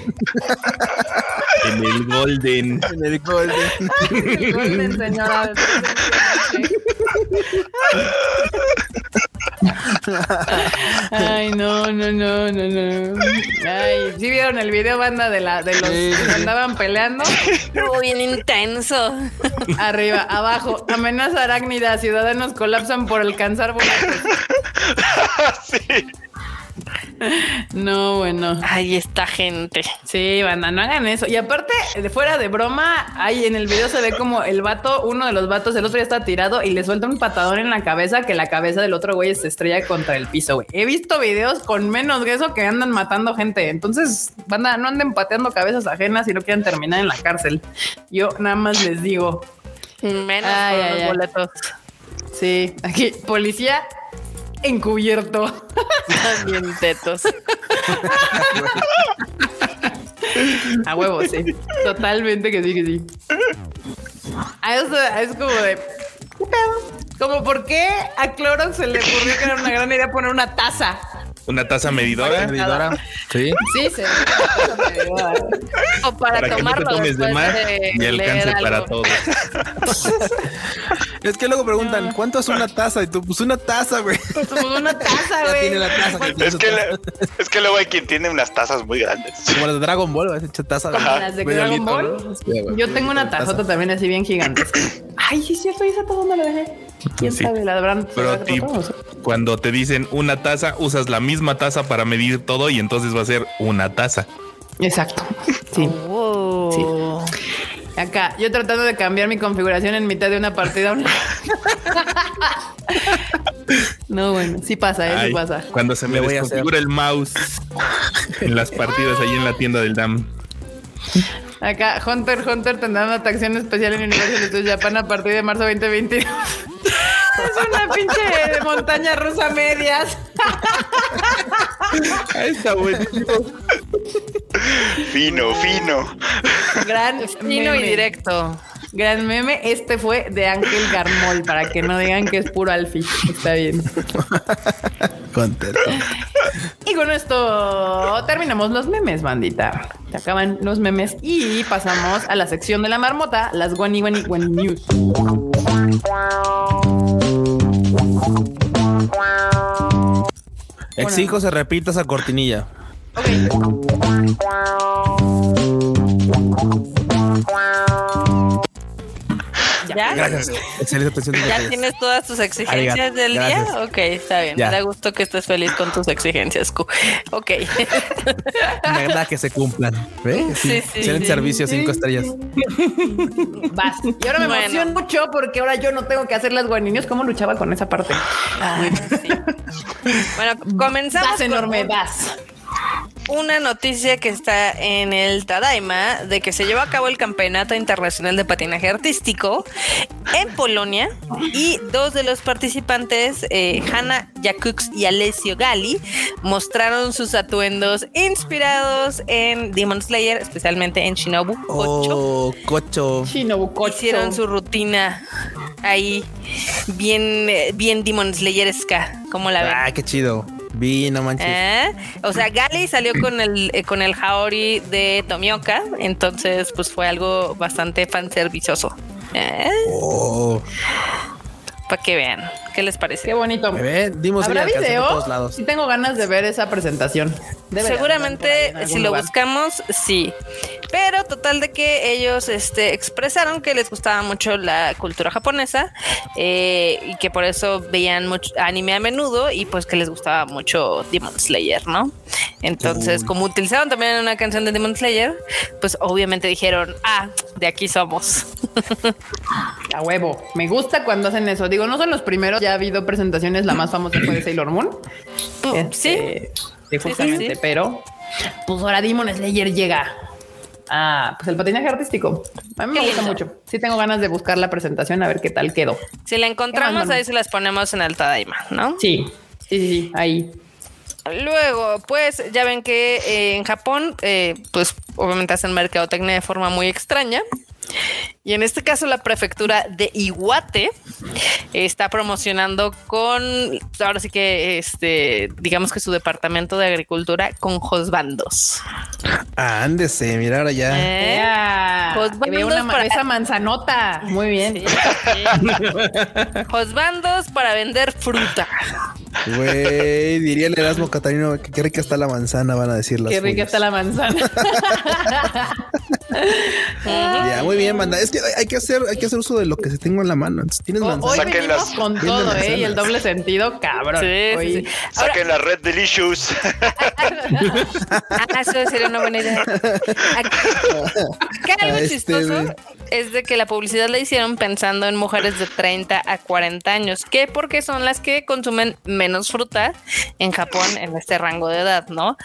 En el Golden. En el golden. Golden, señora. Ay, no, no, no, no, no. Ay, ¿sí vieron el video, banda, de la de los Sí, que andaban peleando? Estuvo bien intenso. Arriba, abajo, amenaza arácnida, ciudadanos colapsan por alcanzar boletos. sí. No, bueno. Ahí está gente. Sí, banda, no hagan eso. Y aparte, de fuera de broma, ahí en el video se ve como el vato, uno de los vatos, el otro ya está tirado y le suelta un patadón en la cabeza que la cabeza del otro güey se estrella contra el piso, güey. He visto videos con menos de eso que andan matando gente. Entonces, banda, no anden pateando cabezas ajenas y no quieran terminar en la cárcel. Yo nada más les digo, Menos Ay, por ay, los ay. boletos. sí, aquí, policía encubierto. Bien tetos. A huevo, sí. Totalmente que sí, que sí. A eso es como de. ¿Qué pedo? Como por qué a Clorox se le ocurrió que era una gran idea poner una taza. Una taza medidora. Medidora. Sí. Sí, se. O para, Para que no te tomarlo tomes de más de y alcance para todos. Es que luego preguntan, ¿cuánto es una taza? Y tú, pues una taza, güey. Como una taza, güey. tiene la taza. que Es que, taza. le- es que luego hay quien tiene unas tazas muy grandes. Como las de Dragon Ball, ¿ves? Hecha taza. Como de las de Dragon litro, Ball. ¿no? Sí, güey. Yo tengo una Taza. tazota también así bien gigante. Ay, sí es cierto, ¿y esa taza dónde la dejé? ¿Quién Sí. sabe? La habrán Pro ¿será que tip, cuando te dicen una taza, usas la misma taza para medir todo y entonces va a ser una taza. Exacto. Sí. Oh. Acá, yo tratando de cambiar mi configuración en mitad de una partida. no, bueno, sí pasa, eh, sí pasa. Cuando se me a desconfigura el mouse en las partidas ahí en la tienda del DAM. Acá, Hunter Hunter tendrá una atracción especial en Universal Studios Japan a partir de marzo 2022. es una pinche montaña rusa medias. Está buenísimo. Fino, fino. Gran Fino y directo. Gran meme. Este fue de Ángel Garmol, para que no digan que es puro alfi. Está bien. Contento. Y con esto terminamos los memes, bandita. Se acaban los memes y pasamos a la sección de la marmota, las Wani Wani News. Exijo se repita esa cortinilla. Ok. Ya. Gracias. Excelente atención de ¿Ya detalles. tienes todas tus exigencias Arigato, del gracias. día? Ok, está bien. Ya. Me da gusto que estés feliz con tus exigencias. Q. Ok. Me agrada que se cumplan. ¿Ve? Sí, sí, Excelente sí. servicio, cinco estrellas. Vas. Y ahora me Bueno. emociono mucho porque ahora yo no tengo que hacer las guaninios. ¿Cómo luchaba con esa parte? Ay, sí. Bueno, comenzamos Vas enorme, vas. Una noticia que está en el Tadaima de que se llevó a cabo el Campeonato Internacional de Patinaje Artístico en Polonia y dos de los participantes, eh, Hanna Jakux y Alessio Gali, mostraron sus atuendos inspirados en Demon Slayer, especialmente en Shinobu 8. Oh, cocho. Shinobu Kocho. Hicieron su rutina ahí bien, eh, bien Demon Slayeresca, como la ven. Ah, qué chido. Vi, no manches. ¿Eh? O sea, Gali salió con el eh, con el Haori de Tomioka, entonces pues fue algo bastante fanservicioso. ¿Eh? Oh, Para que vean, ¿qué les parece? Qué bonito. bebé, dimos ¿Habrá alcance de video? todos lados. Sí tengo ganas de ver esa presentación. Debe de Seguramente si lo lugar. buscamos, sí. Pero total de que ellos este, expresaron que les gustaba mucho la cultura japonesa eh, y que por eso veían mucho anime a menudo y pues que les gustaba mucho Demon Slayer, ¿no? Entonces, Uy. como utilizaron también una canción de Demon Slayer, pues obviamente dijeron, ah, de aquí somos. A huevo. Me gusta cuando hacen eso. Digo, no son los primeros. Ya ha habido presentaciones. La más famosa fue de Sailor Moon. Pu- sí, Este, sí, sí, justamente. sí. Pero, pues ahora Demon Slayer llega. Ah, pues el patinaje artístico. A mí me gusta lindo. mucho. Sí tengo ganas de buscar la presentación a ver qué tal quedó. si la encontramos, ahí se las ponemos en el Tadaima, ¿no? Sí, sí, sí, sí, ahí. Luego, pues ya ven que eh, en Japón, eh, pues obviamente hacen mercadotecnia de forma muy extraña. Y en este caso la prefectura de Iwate está promocionando con, ahora sí que, este, digamos que su departamento de agricultura con josbandos. Ah, ándese, mira ahora ya. ¿Eh? Ya. Que veo bandos una ma- para- esa manzanota. Muy bien. Sí, sí. Josbandos para vender fruta. Güey, diría el Erasmo Catarino que qué rica está la manzana, van a decir las Qué rica está la manzana. Ya, muy bien, banda. Es que hay- que hacer, hay que hacer uso de lo que se tengo en la mano. Entonces, Tienes Hoy manzana. Saquen venimos las- con todo, ¿eh? manzanas. Y el doble sentido, cabrón. Sí, sí, Hoy- sí. Ahora, Saquen la red Delicious. Ah, eso sería una buena idea. Acá, algo este, chistoso es de que la publicidad la hicieron pensando en mujeres de 30 a 40 años, que porque son las que consumen menos fruta en Japón en este rango de edad, ¿no?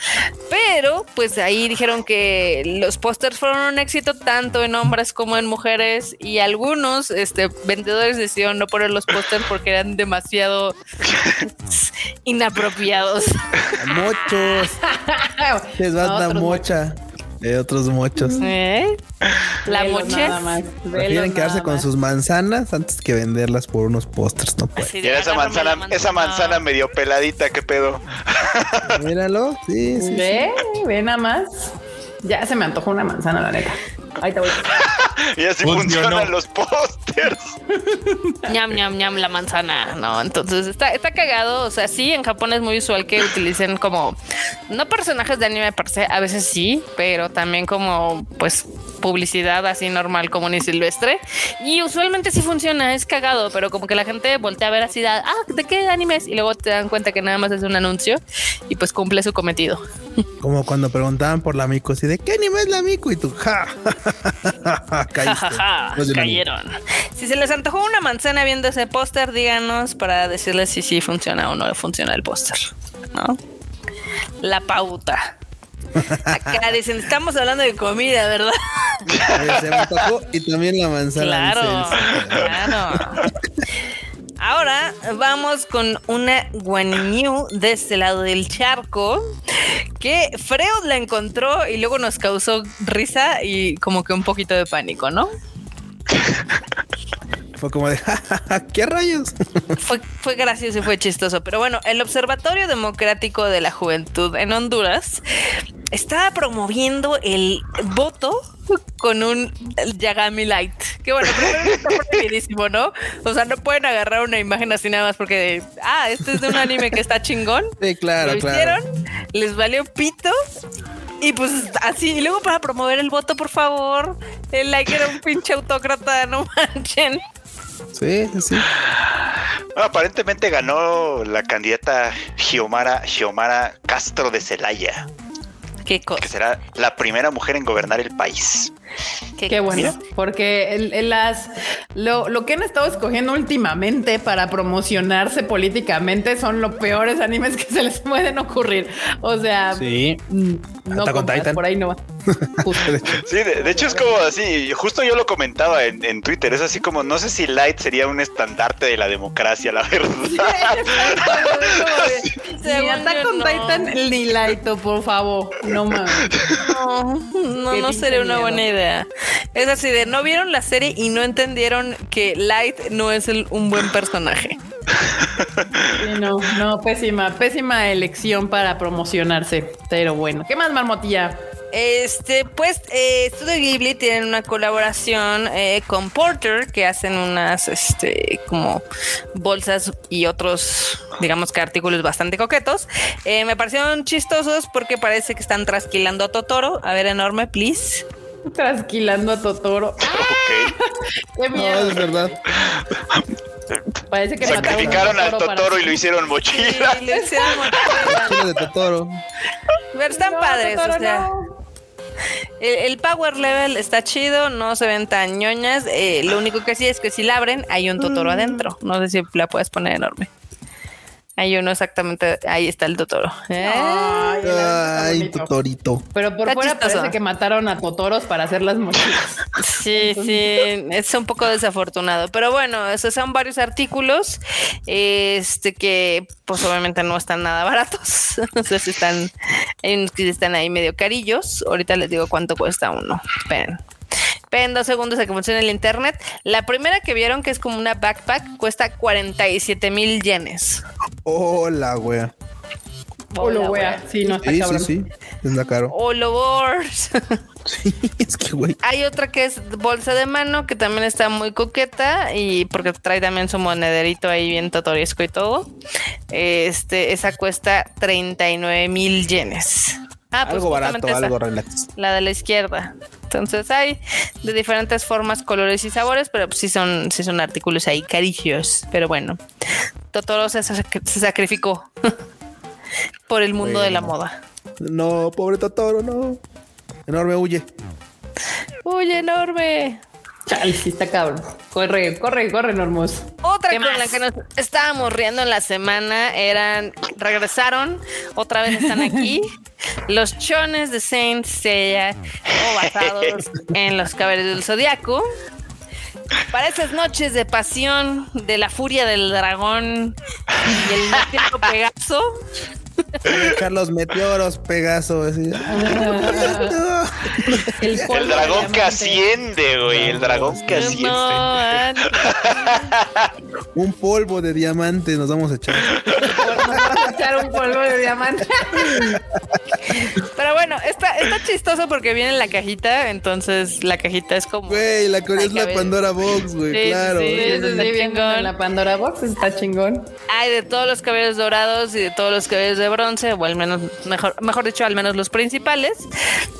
Pero pues ahí dijeron que los pósters fueron un éxito tanto en hombres como en mujeres y algunos este, vendedores decidieron no poner los pósters porque eran demasiado inapropiados. Mochos. Les va Otros mocha. De otros mochos. ¿Eh? La más, Prefieren quedarse con sus manzanas antes que venderlas por unos pósters. No puede. Esa la manzana, esa manzana medio peladita, qué pedo. Míralo. Sí, sí. sí. Ve, ve nada más. Ya se me antojó una manzana, la neta. Ahí te voy. Y así Funcionó. funcionan los pósters. ñam, ñam, ñam, la manzana, ¿no? Entonces está, está cagado. O sea, sí, en Japón es muy usual que utilicen como, no personajes de anime per se, a veces sí, pero también como, pues, publicidad así normal, común y silvestre. Y usualmente sí funciona, es cagado, pero como que la gente voltea a ver así, ah, ¿de qué animes? Y luego te dan cuenta que nada más es un anuncio y pues cumple su cometido. Como cuando preguntaban por la mico, así de qué anime es la mico y tú, ja, caíste. Ja, ja, ja, No es de un anime. cayeron. Si se les antojó una manzana viendo ese póster, díganos para decirles si sí funciona o no funciona el póster, ¿no? La pauta. Acá dicen, estamos hablando de comida, ¿verdad? Se me tocó y también la manzana. Claro. Ahora vamos con una Guanimiu de este lado del charco que Freud la encontró y luego nos causó risa y como que un poquito de pánico, ¿no? Fue como de, ja, ja, ja, ¿qué rayos? Fue, fue gracioso y fue chistoso. Pero bueno, el Observatorio Democrático de la Juventud en Honduras estaba promoviendo el voto con un Yagami Light. Que bueno, primero está prohibidísimo, ¿no? O sea, no pueden agarrar una imagen así nada más porque, ah, este es de un anime que está chingón. Sí, claro, Lo claro. hicieron, les valió pito. Y pues así, y luego para promover el voto, por favor, el like era un pinche autócrata, no manchen. Sí, sí. Aparentemente ganó la candidata Xiomara, Xiomara Castro de Celaya, Qué cosa. que será la primera mujer en gobernar el país. Qué bueno, porque el- el- las lo, lo que han estado escogiendo últimamente para promocionarse políticamente son los peores animes que se les pueden ocurrir. O sea, Sí. mm, no Attack Titan. por ahí no va. Justo. Sí, de, de hecho es como así, justo yo lo comentaba en, en Twitter, es así como, no sé si Light sería un estandarte de la democracia, la verdad. Ni Según Attack yo, on no. Titan ni Laito, por favor. No mames. No, no, no sería una miedo. buena idea. Es así de no vieron la serie y no entendieron que Light no es el- un buen personaje. Sí, no, no, pésima, pésima elección para promocionarse. Pero bueno, ¿qué más, Marmotilla? Este, pues, eh, Studio Ghibli tienen una colaboración eh, con Porter que hacen unas, este, como bolsas y otros, digamos que artículos bastante coquetos. Eh, me parecieron chistosos porque parece que están trasquilando a Totoro. A ver, enorme, please. Trasquilando a Totoro. Ok. Qué No, es verdad. Parece que Sacrificaron al Totoro y lo hicieron Sí, mochila. le hicieron mochila. Chile de Totoro. Pero están No, padres, Totoro, o sea. no. El, el power level está chido, no se ven tan ñoñas. eh, lo único que sí es que si la abren, hay un Totoro Mm. adentro. No sé si la puedes poner enorme. Hay uno exactamente, ahí está el Totoro. ¿eh? Ay, bonito. Totorito. Pero por Está fuera chistoso. parece que mataron a Totoros para hacer las mochilas. Sí, sí, es un poco desafortunado. Pero bueno, esos son varios artículos. Este que, pues obviamente no están nada baratos. o sea, sí están, hay unos que están ahí medio carillos. Ahorita les digo cuánto cuesta uno. Esperen. Esperen dos segundos a que funcione el internet. La primera que vieron, que es como una backpack, cuesta 47 mil yenes. Hola, wea. Hola, Hola, wea. Sí, no está Sí, sí, cabrón. sí. Está caro. Holo Wars. Sí, es que, güey. Hay otra que es bolsa de mano, que también está muy coqueta y porque trae también su monederito ahí bien totoresco y todo. Este, esa cuesta 39 mil yenes. Ah, pues algo barato, esa, algo relax. La de la izquierda. Entonces hay de diferentes formas, colores y sabores, pero pues sí son, sí son artículos ahí carillos. Pero bueno, Totoro se, sac- se sacrificó por el mundo de la moda. No, pobre Totoro, no. Enorme huye. Uy, enorme. Chale, sí está cabrón. Corre, corre, corre, Normos. Otra ¿Qué con la que nos estábamos riendo en la semana eran, regresaron, otra vez están aquí, los chones de Saint Seiya o basados en los caballeros del zodiaco. Para esas noches de pasión, de la furia del dragón y el Pegaso, Echar los meteoros, Pegaso. así. El, El dragón que asciende, güey. El dragón que asciende. Un polvo de diamante nos vamos a echar. Nos vamos a echar un polvo de diamante. pero bueno, está, está chistoso porque viene en la cajita, entonces la cajita es como... Güey, la Corea es la ver. Pandora Box, güey, Sí, claro. sí, Sí, sí, bien la Pandora Box está chingón. Hay de todos los cabellos dorados y de todos los cabellos de bronce, o al menos, mejor, mejor dicho, al menos los principales.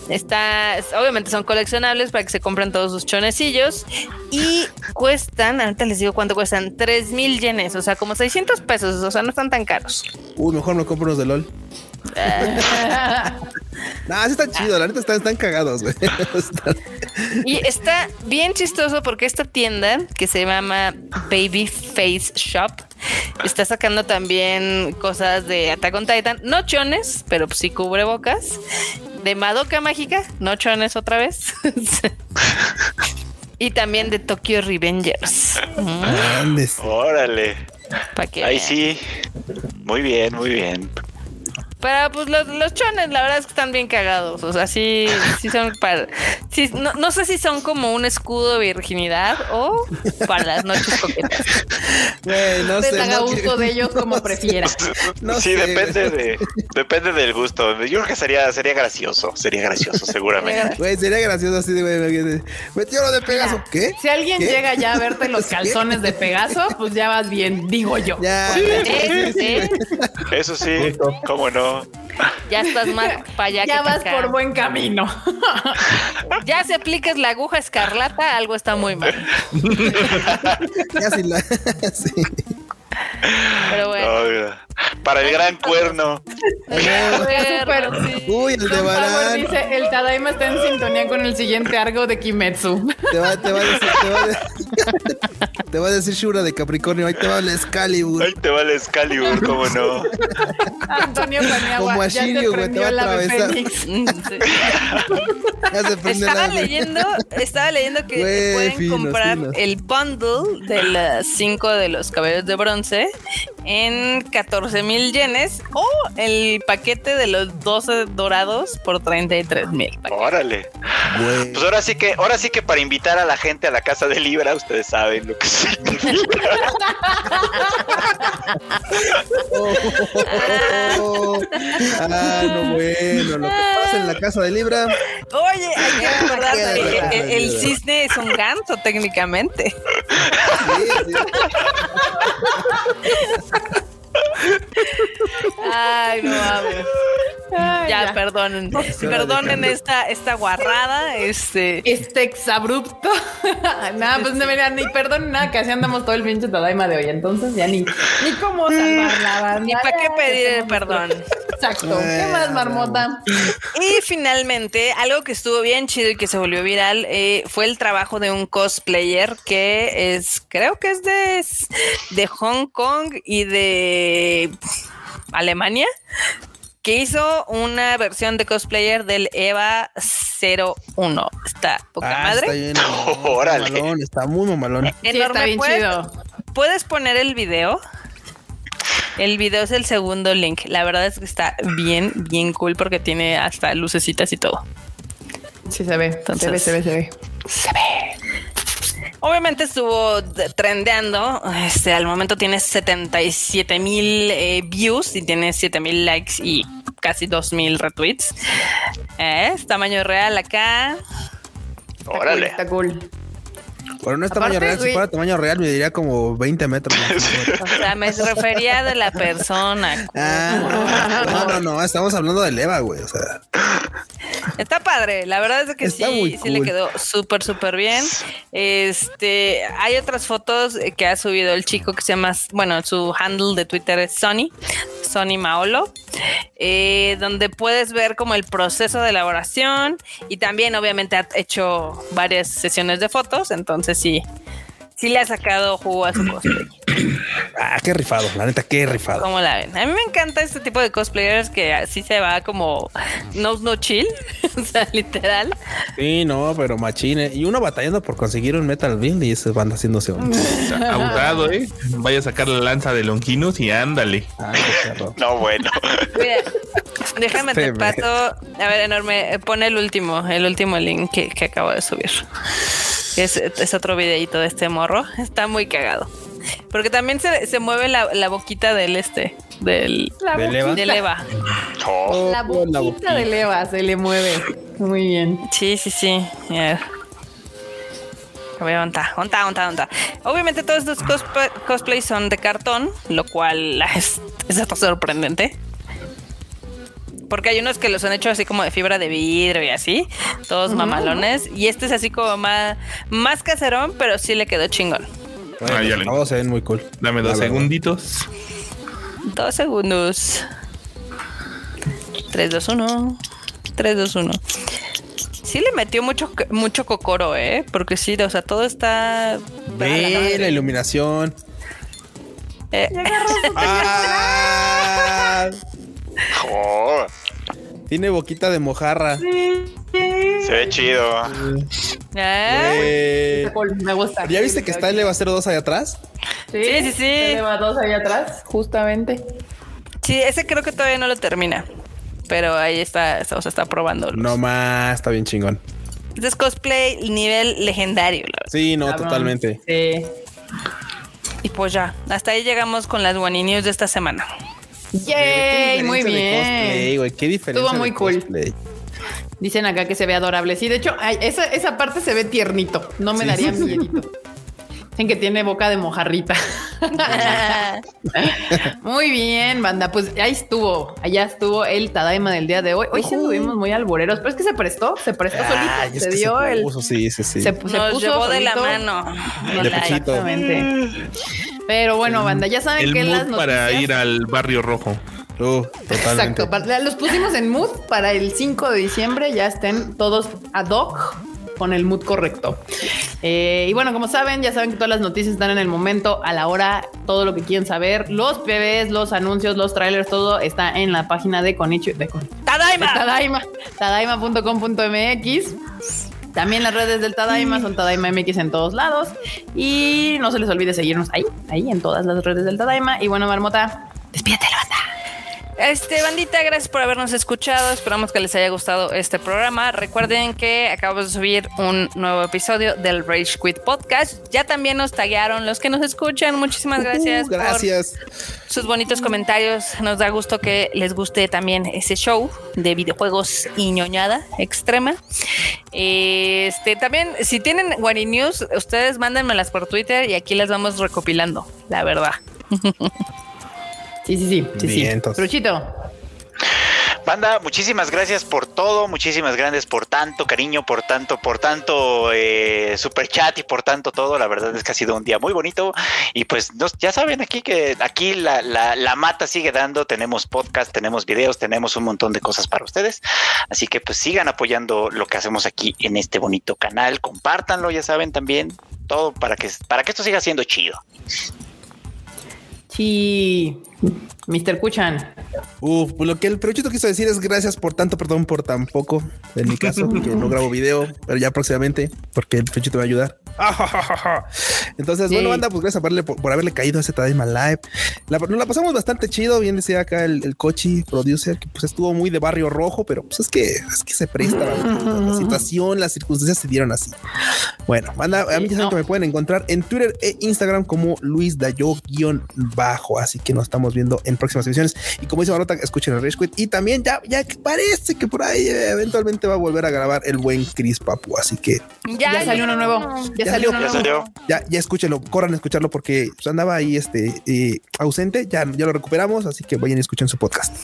Está, es- obviamente son coleccionables para que se compren todos sus chonecillos y cuestan, ahorita les digo cuánto cuestan, 3 mil yenes, o sea, como 600 pesos, o sea, no están tan caros. Uy, mejor me compro unos de LOL. Nah, sí están chidos, la neta están, están cagados, güey. Y está bien chistoso porque esta tienda que se llama Baby Face Shop está sacando también cosas de Attack on Titan, no chones, pero pues sí cubrebocas. De Madoka Mágica, no chones otra vez. y también de Tokyo Revengers. Mm. Órale. pa' que Ahí vean. sí. Muy bien, muy bien. Pero pues los, los chones, la verdad es que están bien cagados. O sea, sí, sí son para. Sí, no, no sé si son como un escudo de virginidad o para las noches coquetas. Güey, no Usted sé. haga no uso de ellos como prefiera. No sí, sé, depende de, depende del gusto. Yo creo que sería, sería gracioso, sería gracioso, seguramente. Güey, sería gracioso así de, güey. Meteoro de Pegaso. ¿Qué? Si alguien ¿Qué? llega ya a verte los calzones de Pegaso, pues ya vas bien, digo yo. Ya. Sí, sí. Eso sí, cómo no. Ya estás más para allá. Ya que vas acá. por buen camino. Ya si aplicas la aguja escarlata, algo está muy mal. Ya sí la- sí. Pero bueno. Para el gran cuerno. Sí. Uy, el de Barán. dice, el Tadaima está en sintonía con el siguiente arco de Kimetsu. Te va, te va a decir, te va a, de- te va a decir Shura de Capricornio. Ahí te va el Excalibur. Ahí te va el Excalibur, cómo no. Antonio Paniagua, Como a Shiryu, te güey, te prendió va a atravesar. fénix. Mm, sí. Ya se prende Estaba la- leyendo, estaba leyendo que Güey, pueden finos, comprar finos. el bundle de las 5 de los caballeros de bronce en 14 mil yenes o el paquete de los 12 dorados por 33 mil. Órale. Pues ahora sí que, ahora sí que para invitar a la gente a la casa de Libra, ustedes saben lo que significa. Oh, oh, oh. Ah, no, bueno. Lo que pasa en la casa de Libra. Oye, hay que recordar Qué que el, el- el cisne es un ganso técnicamente. Sí, sí. Ay, no mames. Ay, Ya, perdonen. Perdonen esta, esta guarrada. Este. Este exabrupto. nada, pues no, mira, ni perdón, nada, que así andamos todo el pinche Tadaima de hoy. Entonces ya ni, ni cómo salvar la banda. Ni para qué Ya, pedir el perdón. Exacto. ¿Qué más, marmota? Y finalmente, algo que estuvo bien chido y que se volvió viral eh, fue el trabajo de un cosplayer que es, creo que es de, de Hong Kong y de Alemania, que hizo una versión de cosplayer del EVA 01. Está poca Ah, madre. Está bien. Órale. mamalón, Está muy mamalón. Sí, Enorme. está bien ¿Puedes- chido. ¿Puedes poner el video? El video es el segundo link. La verdad es que está bien, bien cool porque tiene hasta lucecitas y todo. Sí, se ve. Entonces- se ve, se ve, se ve. Se ve. Obviamente estuvo de- trendeando. Este, al momento tiene 77 mil eh, views y tiene 7 mil likes y casi 2 mil retweets. Eh, es tamaño real acá. Está Órale. Está cool. Pero no es tamaño Aparte, real. Si fuera tamaño real, me diría como 20 metros. O sea, me refería de la persona. Ah, no, no, no. Estamos hablando de Leva, güey. O sea, Está padre, la verdad es que Está sí, muy sí le quedó súper, súper bien. Este, hay otras fotos que ha subido el chico que se llama, bueno, su handle de Twitter es Sony, Sony Maolo, eh, donde puedes ver como el proceso de elaboración y también obviamente ha hecho varias sesiones de fotos, entonces sí, sí le ha sacado jugo a su cosplay. ah, qué rifado. La neta, qué rifado. ¿Cómo la ven? A mí me encanta este tipo de cosplayers que así se va como no, no chill, o sea, literal. Sí, no, pero machine. Y uno batallando por conseguir un Metal Build y ese banda haciéndose un. Abusado, ¿eh? Vaya a sacar la lanza de Longinus y ándale. Ay. No, bueno. Mira, déjame te Este, paso. A ver, enorme, eh, pon el último, el último link que, que acabo de subir. Es, es otro videito de este morro. Está muy cagado. Porque también se, se mueve la, la boquita del este, del, La ¿Del Eva? boquita, del Eva. Oh, la boquita de Eva se le mueve. Muy bien. Sí, sí, sí. A ver. A ver, ¿dónde está? ¿Dónde está? ¿Dónde está? ¿Dónde está? Obviamente todos estos cosplays son de cartón, lo cual es, es hasta sorprendente. Porque hay unos que los han hecho así como de fibra de vidrio y así, todos mamalones. Y este es así como más, más caserón, pero sí le quedó chingón. Bueno, Ah, ya los le- se ven muy cool. Dame dos La segunditos. Dos segundos. 3, 2, 1. 3, 2, 1. Sí le metió mucho, mucho cocoro, ¿eh? Porque sí, o sea, todo está... Ve la iluminación. Eh, Ah, oh, tiene boquita de mojarra. se ve chido. ¿eh? Cool, Me gusta. ¿Ya viste que está el Eva 02 ahí atrás? Sí, Sí, sí, sí. Eva dos ahí atrás, justamente. Sí, ese creo que todavía no lo termina. Pero ahí está, o sea, está probando. No más, está bien chingón. Este es cosplay nivel legendario, la verdad. Sí, no, Cabrón. totalmente. Sí. Y pues ya, hasta ahí llegamos con las One News de esta semana. Yay, muy cosplay, bien. güey, qué diferencia. Estuvo muy cool. cosplay. Dicen acá que se ve adorable. Sí, de hecho, esa, esa parte se ve tiernito. No me Sí. daría miedito. Dicen que tiene boca de mojarrita. muy bien, banda. Pues ahí estuvo. Allá estuvo el Tadaima del día de hoy. Hoy sí estuvimos muy alboreros, pero es que se prestó, se prestó Ah, solito. Se dio se el. puso, sí, sí, sí. Se, puso llevó de la mano. De. Exactamente. Pero bueno, banda, ya saben El que las mood para noticias- ir al barrio rojo. Uh. Exacto, los pusimos en mood para el 5 de diciembre, ya estén todos ad hoc con el mood correcto. Eh, y bueno, como saben, ya saben que todas las noticias están en el momento, a la hora, todo lo que quieren saber, los PBs, los anuncios, los trailers, todo está en la página de Konichi, de, Kon- de ¡Tadaima! Tadaima, tadaima.com.mx. También las redes del Tadaima son Tadaima MX en todos lados. Y no se les olvide seguirnos ahí, ahí en todas las redes del Tadaima. Y bueno, Marmota, despídete la banda. Este, bandita, gracias por habernos escuchado. Esperamos que les haya gustado este programa. Recuerden que acabamos de subir un nuevo episodio del Rage Quit Podcast. Ya también nos taguearon los que nos escuchan. Muchísimas gracias. Uh, por gracias. sus bonitos comentarios. Nos da gusto que les guste también ese show de videojuegos y ñoñada extrema. Este también, si tienen Wari News, ustedes mándenmelas por Twitter y aquí las vamos recopilando, la verdad. Sí, sí, sí. sí, sí. Vientos. Truchito. Banda, muchísimas gracias por todo, muchísimas gracias por tanto cariño, por tanto, por tanto eh, super chat y por tanto todo. La verdad es que ha sido un día muy bonito y pues nos- ya saben aquí que aquí la, la, la mata sigue dando. Tenemos podcast, tenemos videos, tenemos un montón de cosas para ustedes. Así que pues sigan apoyando lo que hacemos aquí en este bonito canal. Compártanlo, ya saben también todo para que para que esto siga siendo chido. Sí. Mr. Kuchan. Uf, pues lo que el peruchito quiso decir es gracias por tanto, perdón por tan poco. En mi caso, que no grabo video, pero ya próximamente, porque el peruchito va a ayudar. Entonces, Sí. bueno, banda, pues gracias por haberle, por haberle caído a ese Tadaima Live. La, nos la pasamos bastante chido. Bien decía acá el, el Cochi producer que pues estuvo muy de barrio rojo, pero pues es que es que se presta la, la situación, las circunstancias se dieron así. Bueno, banda, a mí ya saben no. que me pueden encontrar en Twitter e Instagram como Luis Dayo guion bajo. Así que nos estamos viendo en próximas ediciones. Y como dice Marota, escuchen el Rage Quit. Y también ya, ya parece que por ahí eh, eventualmente va a volver a grabar el buen Chris Papu. Así que Ya, salió uno nuevo. Ya, Ya salió salió. Ya salió. ya, ya escúchenlo, corran a escucharlo porque pues, andaba ahí este eh, ausente. Ya, ya lo recuperamos. Así que vayan y escuchen su podcast.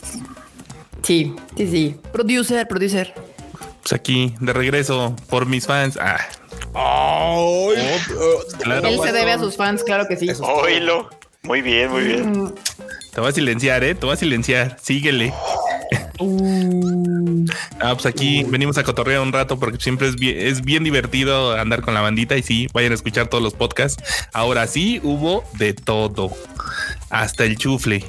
Sí, sí, sí. Producer, producer. Pues aquí, de regreso, por mis fans. Ah, claro. Él se debe a sus fans, claro que sí. Oílo. Muy bien, muy bien. Te voy a silenciar, ¿eh? Te voy a silenciar. Síguele. Ah, pues aquí venimos a cotorrear un rato porque siempre es bien, es bien divertido andar con la bandita y sí, vayan a escuchar todos los podcasts. Ahora sí hubo de todo, hasta el chufle.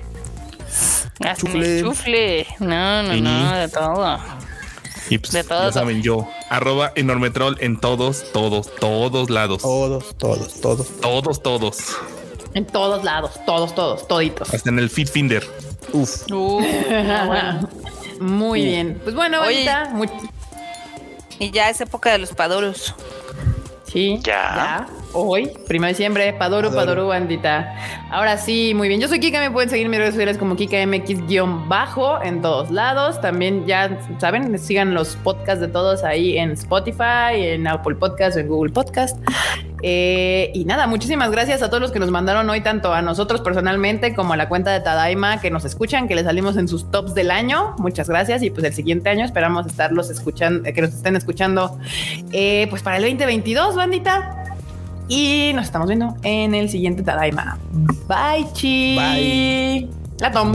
Hasta Chufle. el chufle. No, no, Sí. no, de todo. Y pues De todo. ya saben yo, arroba enormetrol en todos, todos, todos lados. Todos, todos, todos. Todos, todos. En todos lados, todos, todos, toditos. Hasta en el Fit Finder. Uf. Bueno. Muy bien. Pues bueno, Oye. ahorita. muy- Y ya es época de los padoros. Sí, Ya. Hoy, primero de diciembre, Padoru, Padoru. Bandita. Ahora sí, muy bien. Yo soy Kika, me pueden seguir en mis redes sociales como KikaMX-bajo en todos lados. También ya saben, sigan los podcasts de todos ahí en Spotify, en Apple Podcast o en Google Podcast. Eh, y nada, muchísimas gracias a todos los que nos mandaron hoy, tanto a nosotros personalmente como a la cuenta de Tadaima que nos escuchan, que les salimos en sus tops del año. Muchas gracias. Y pues el siguiente año esperamos estarlos escuchando, que nos estén escuchando, eh, pues para el 2022, bandita. Y nos estamos viendo en el siguiente Tadaima. Bye, chi. Bye. La Tom.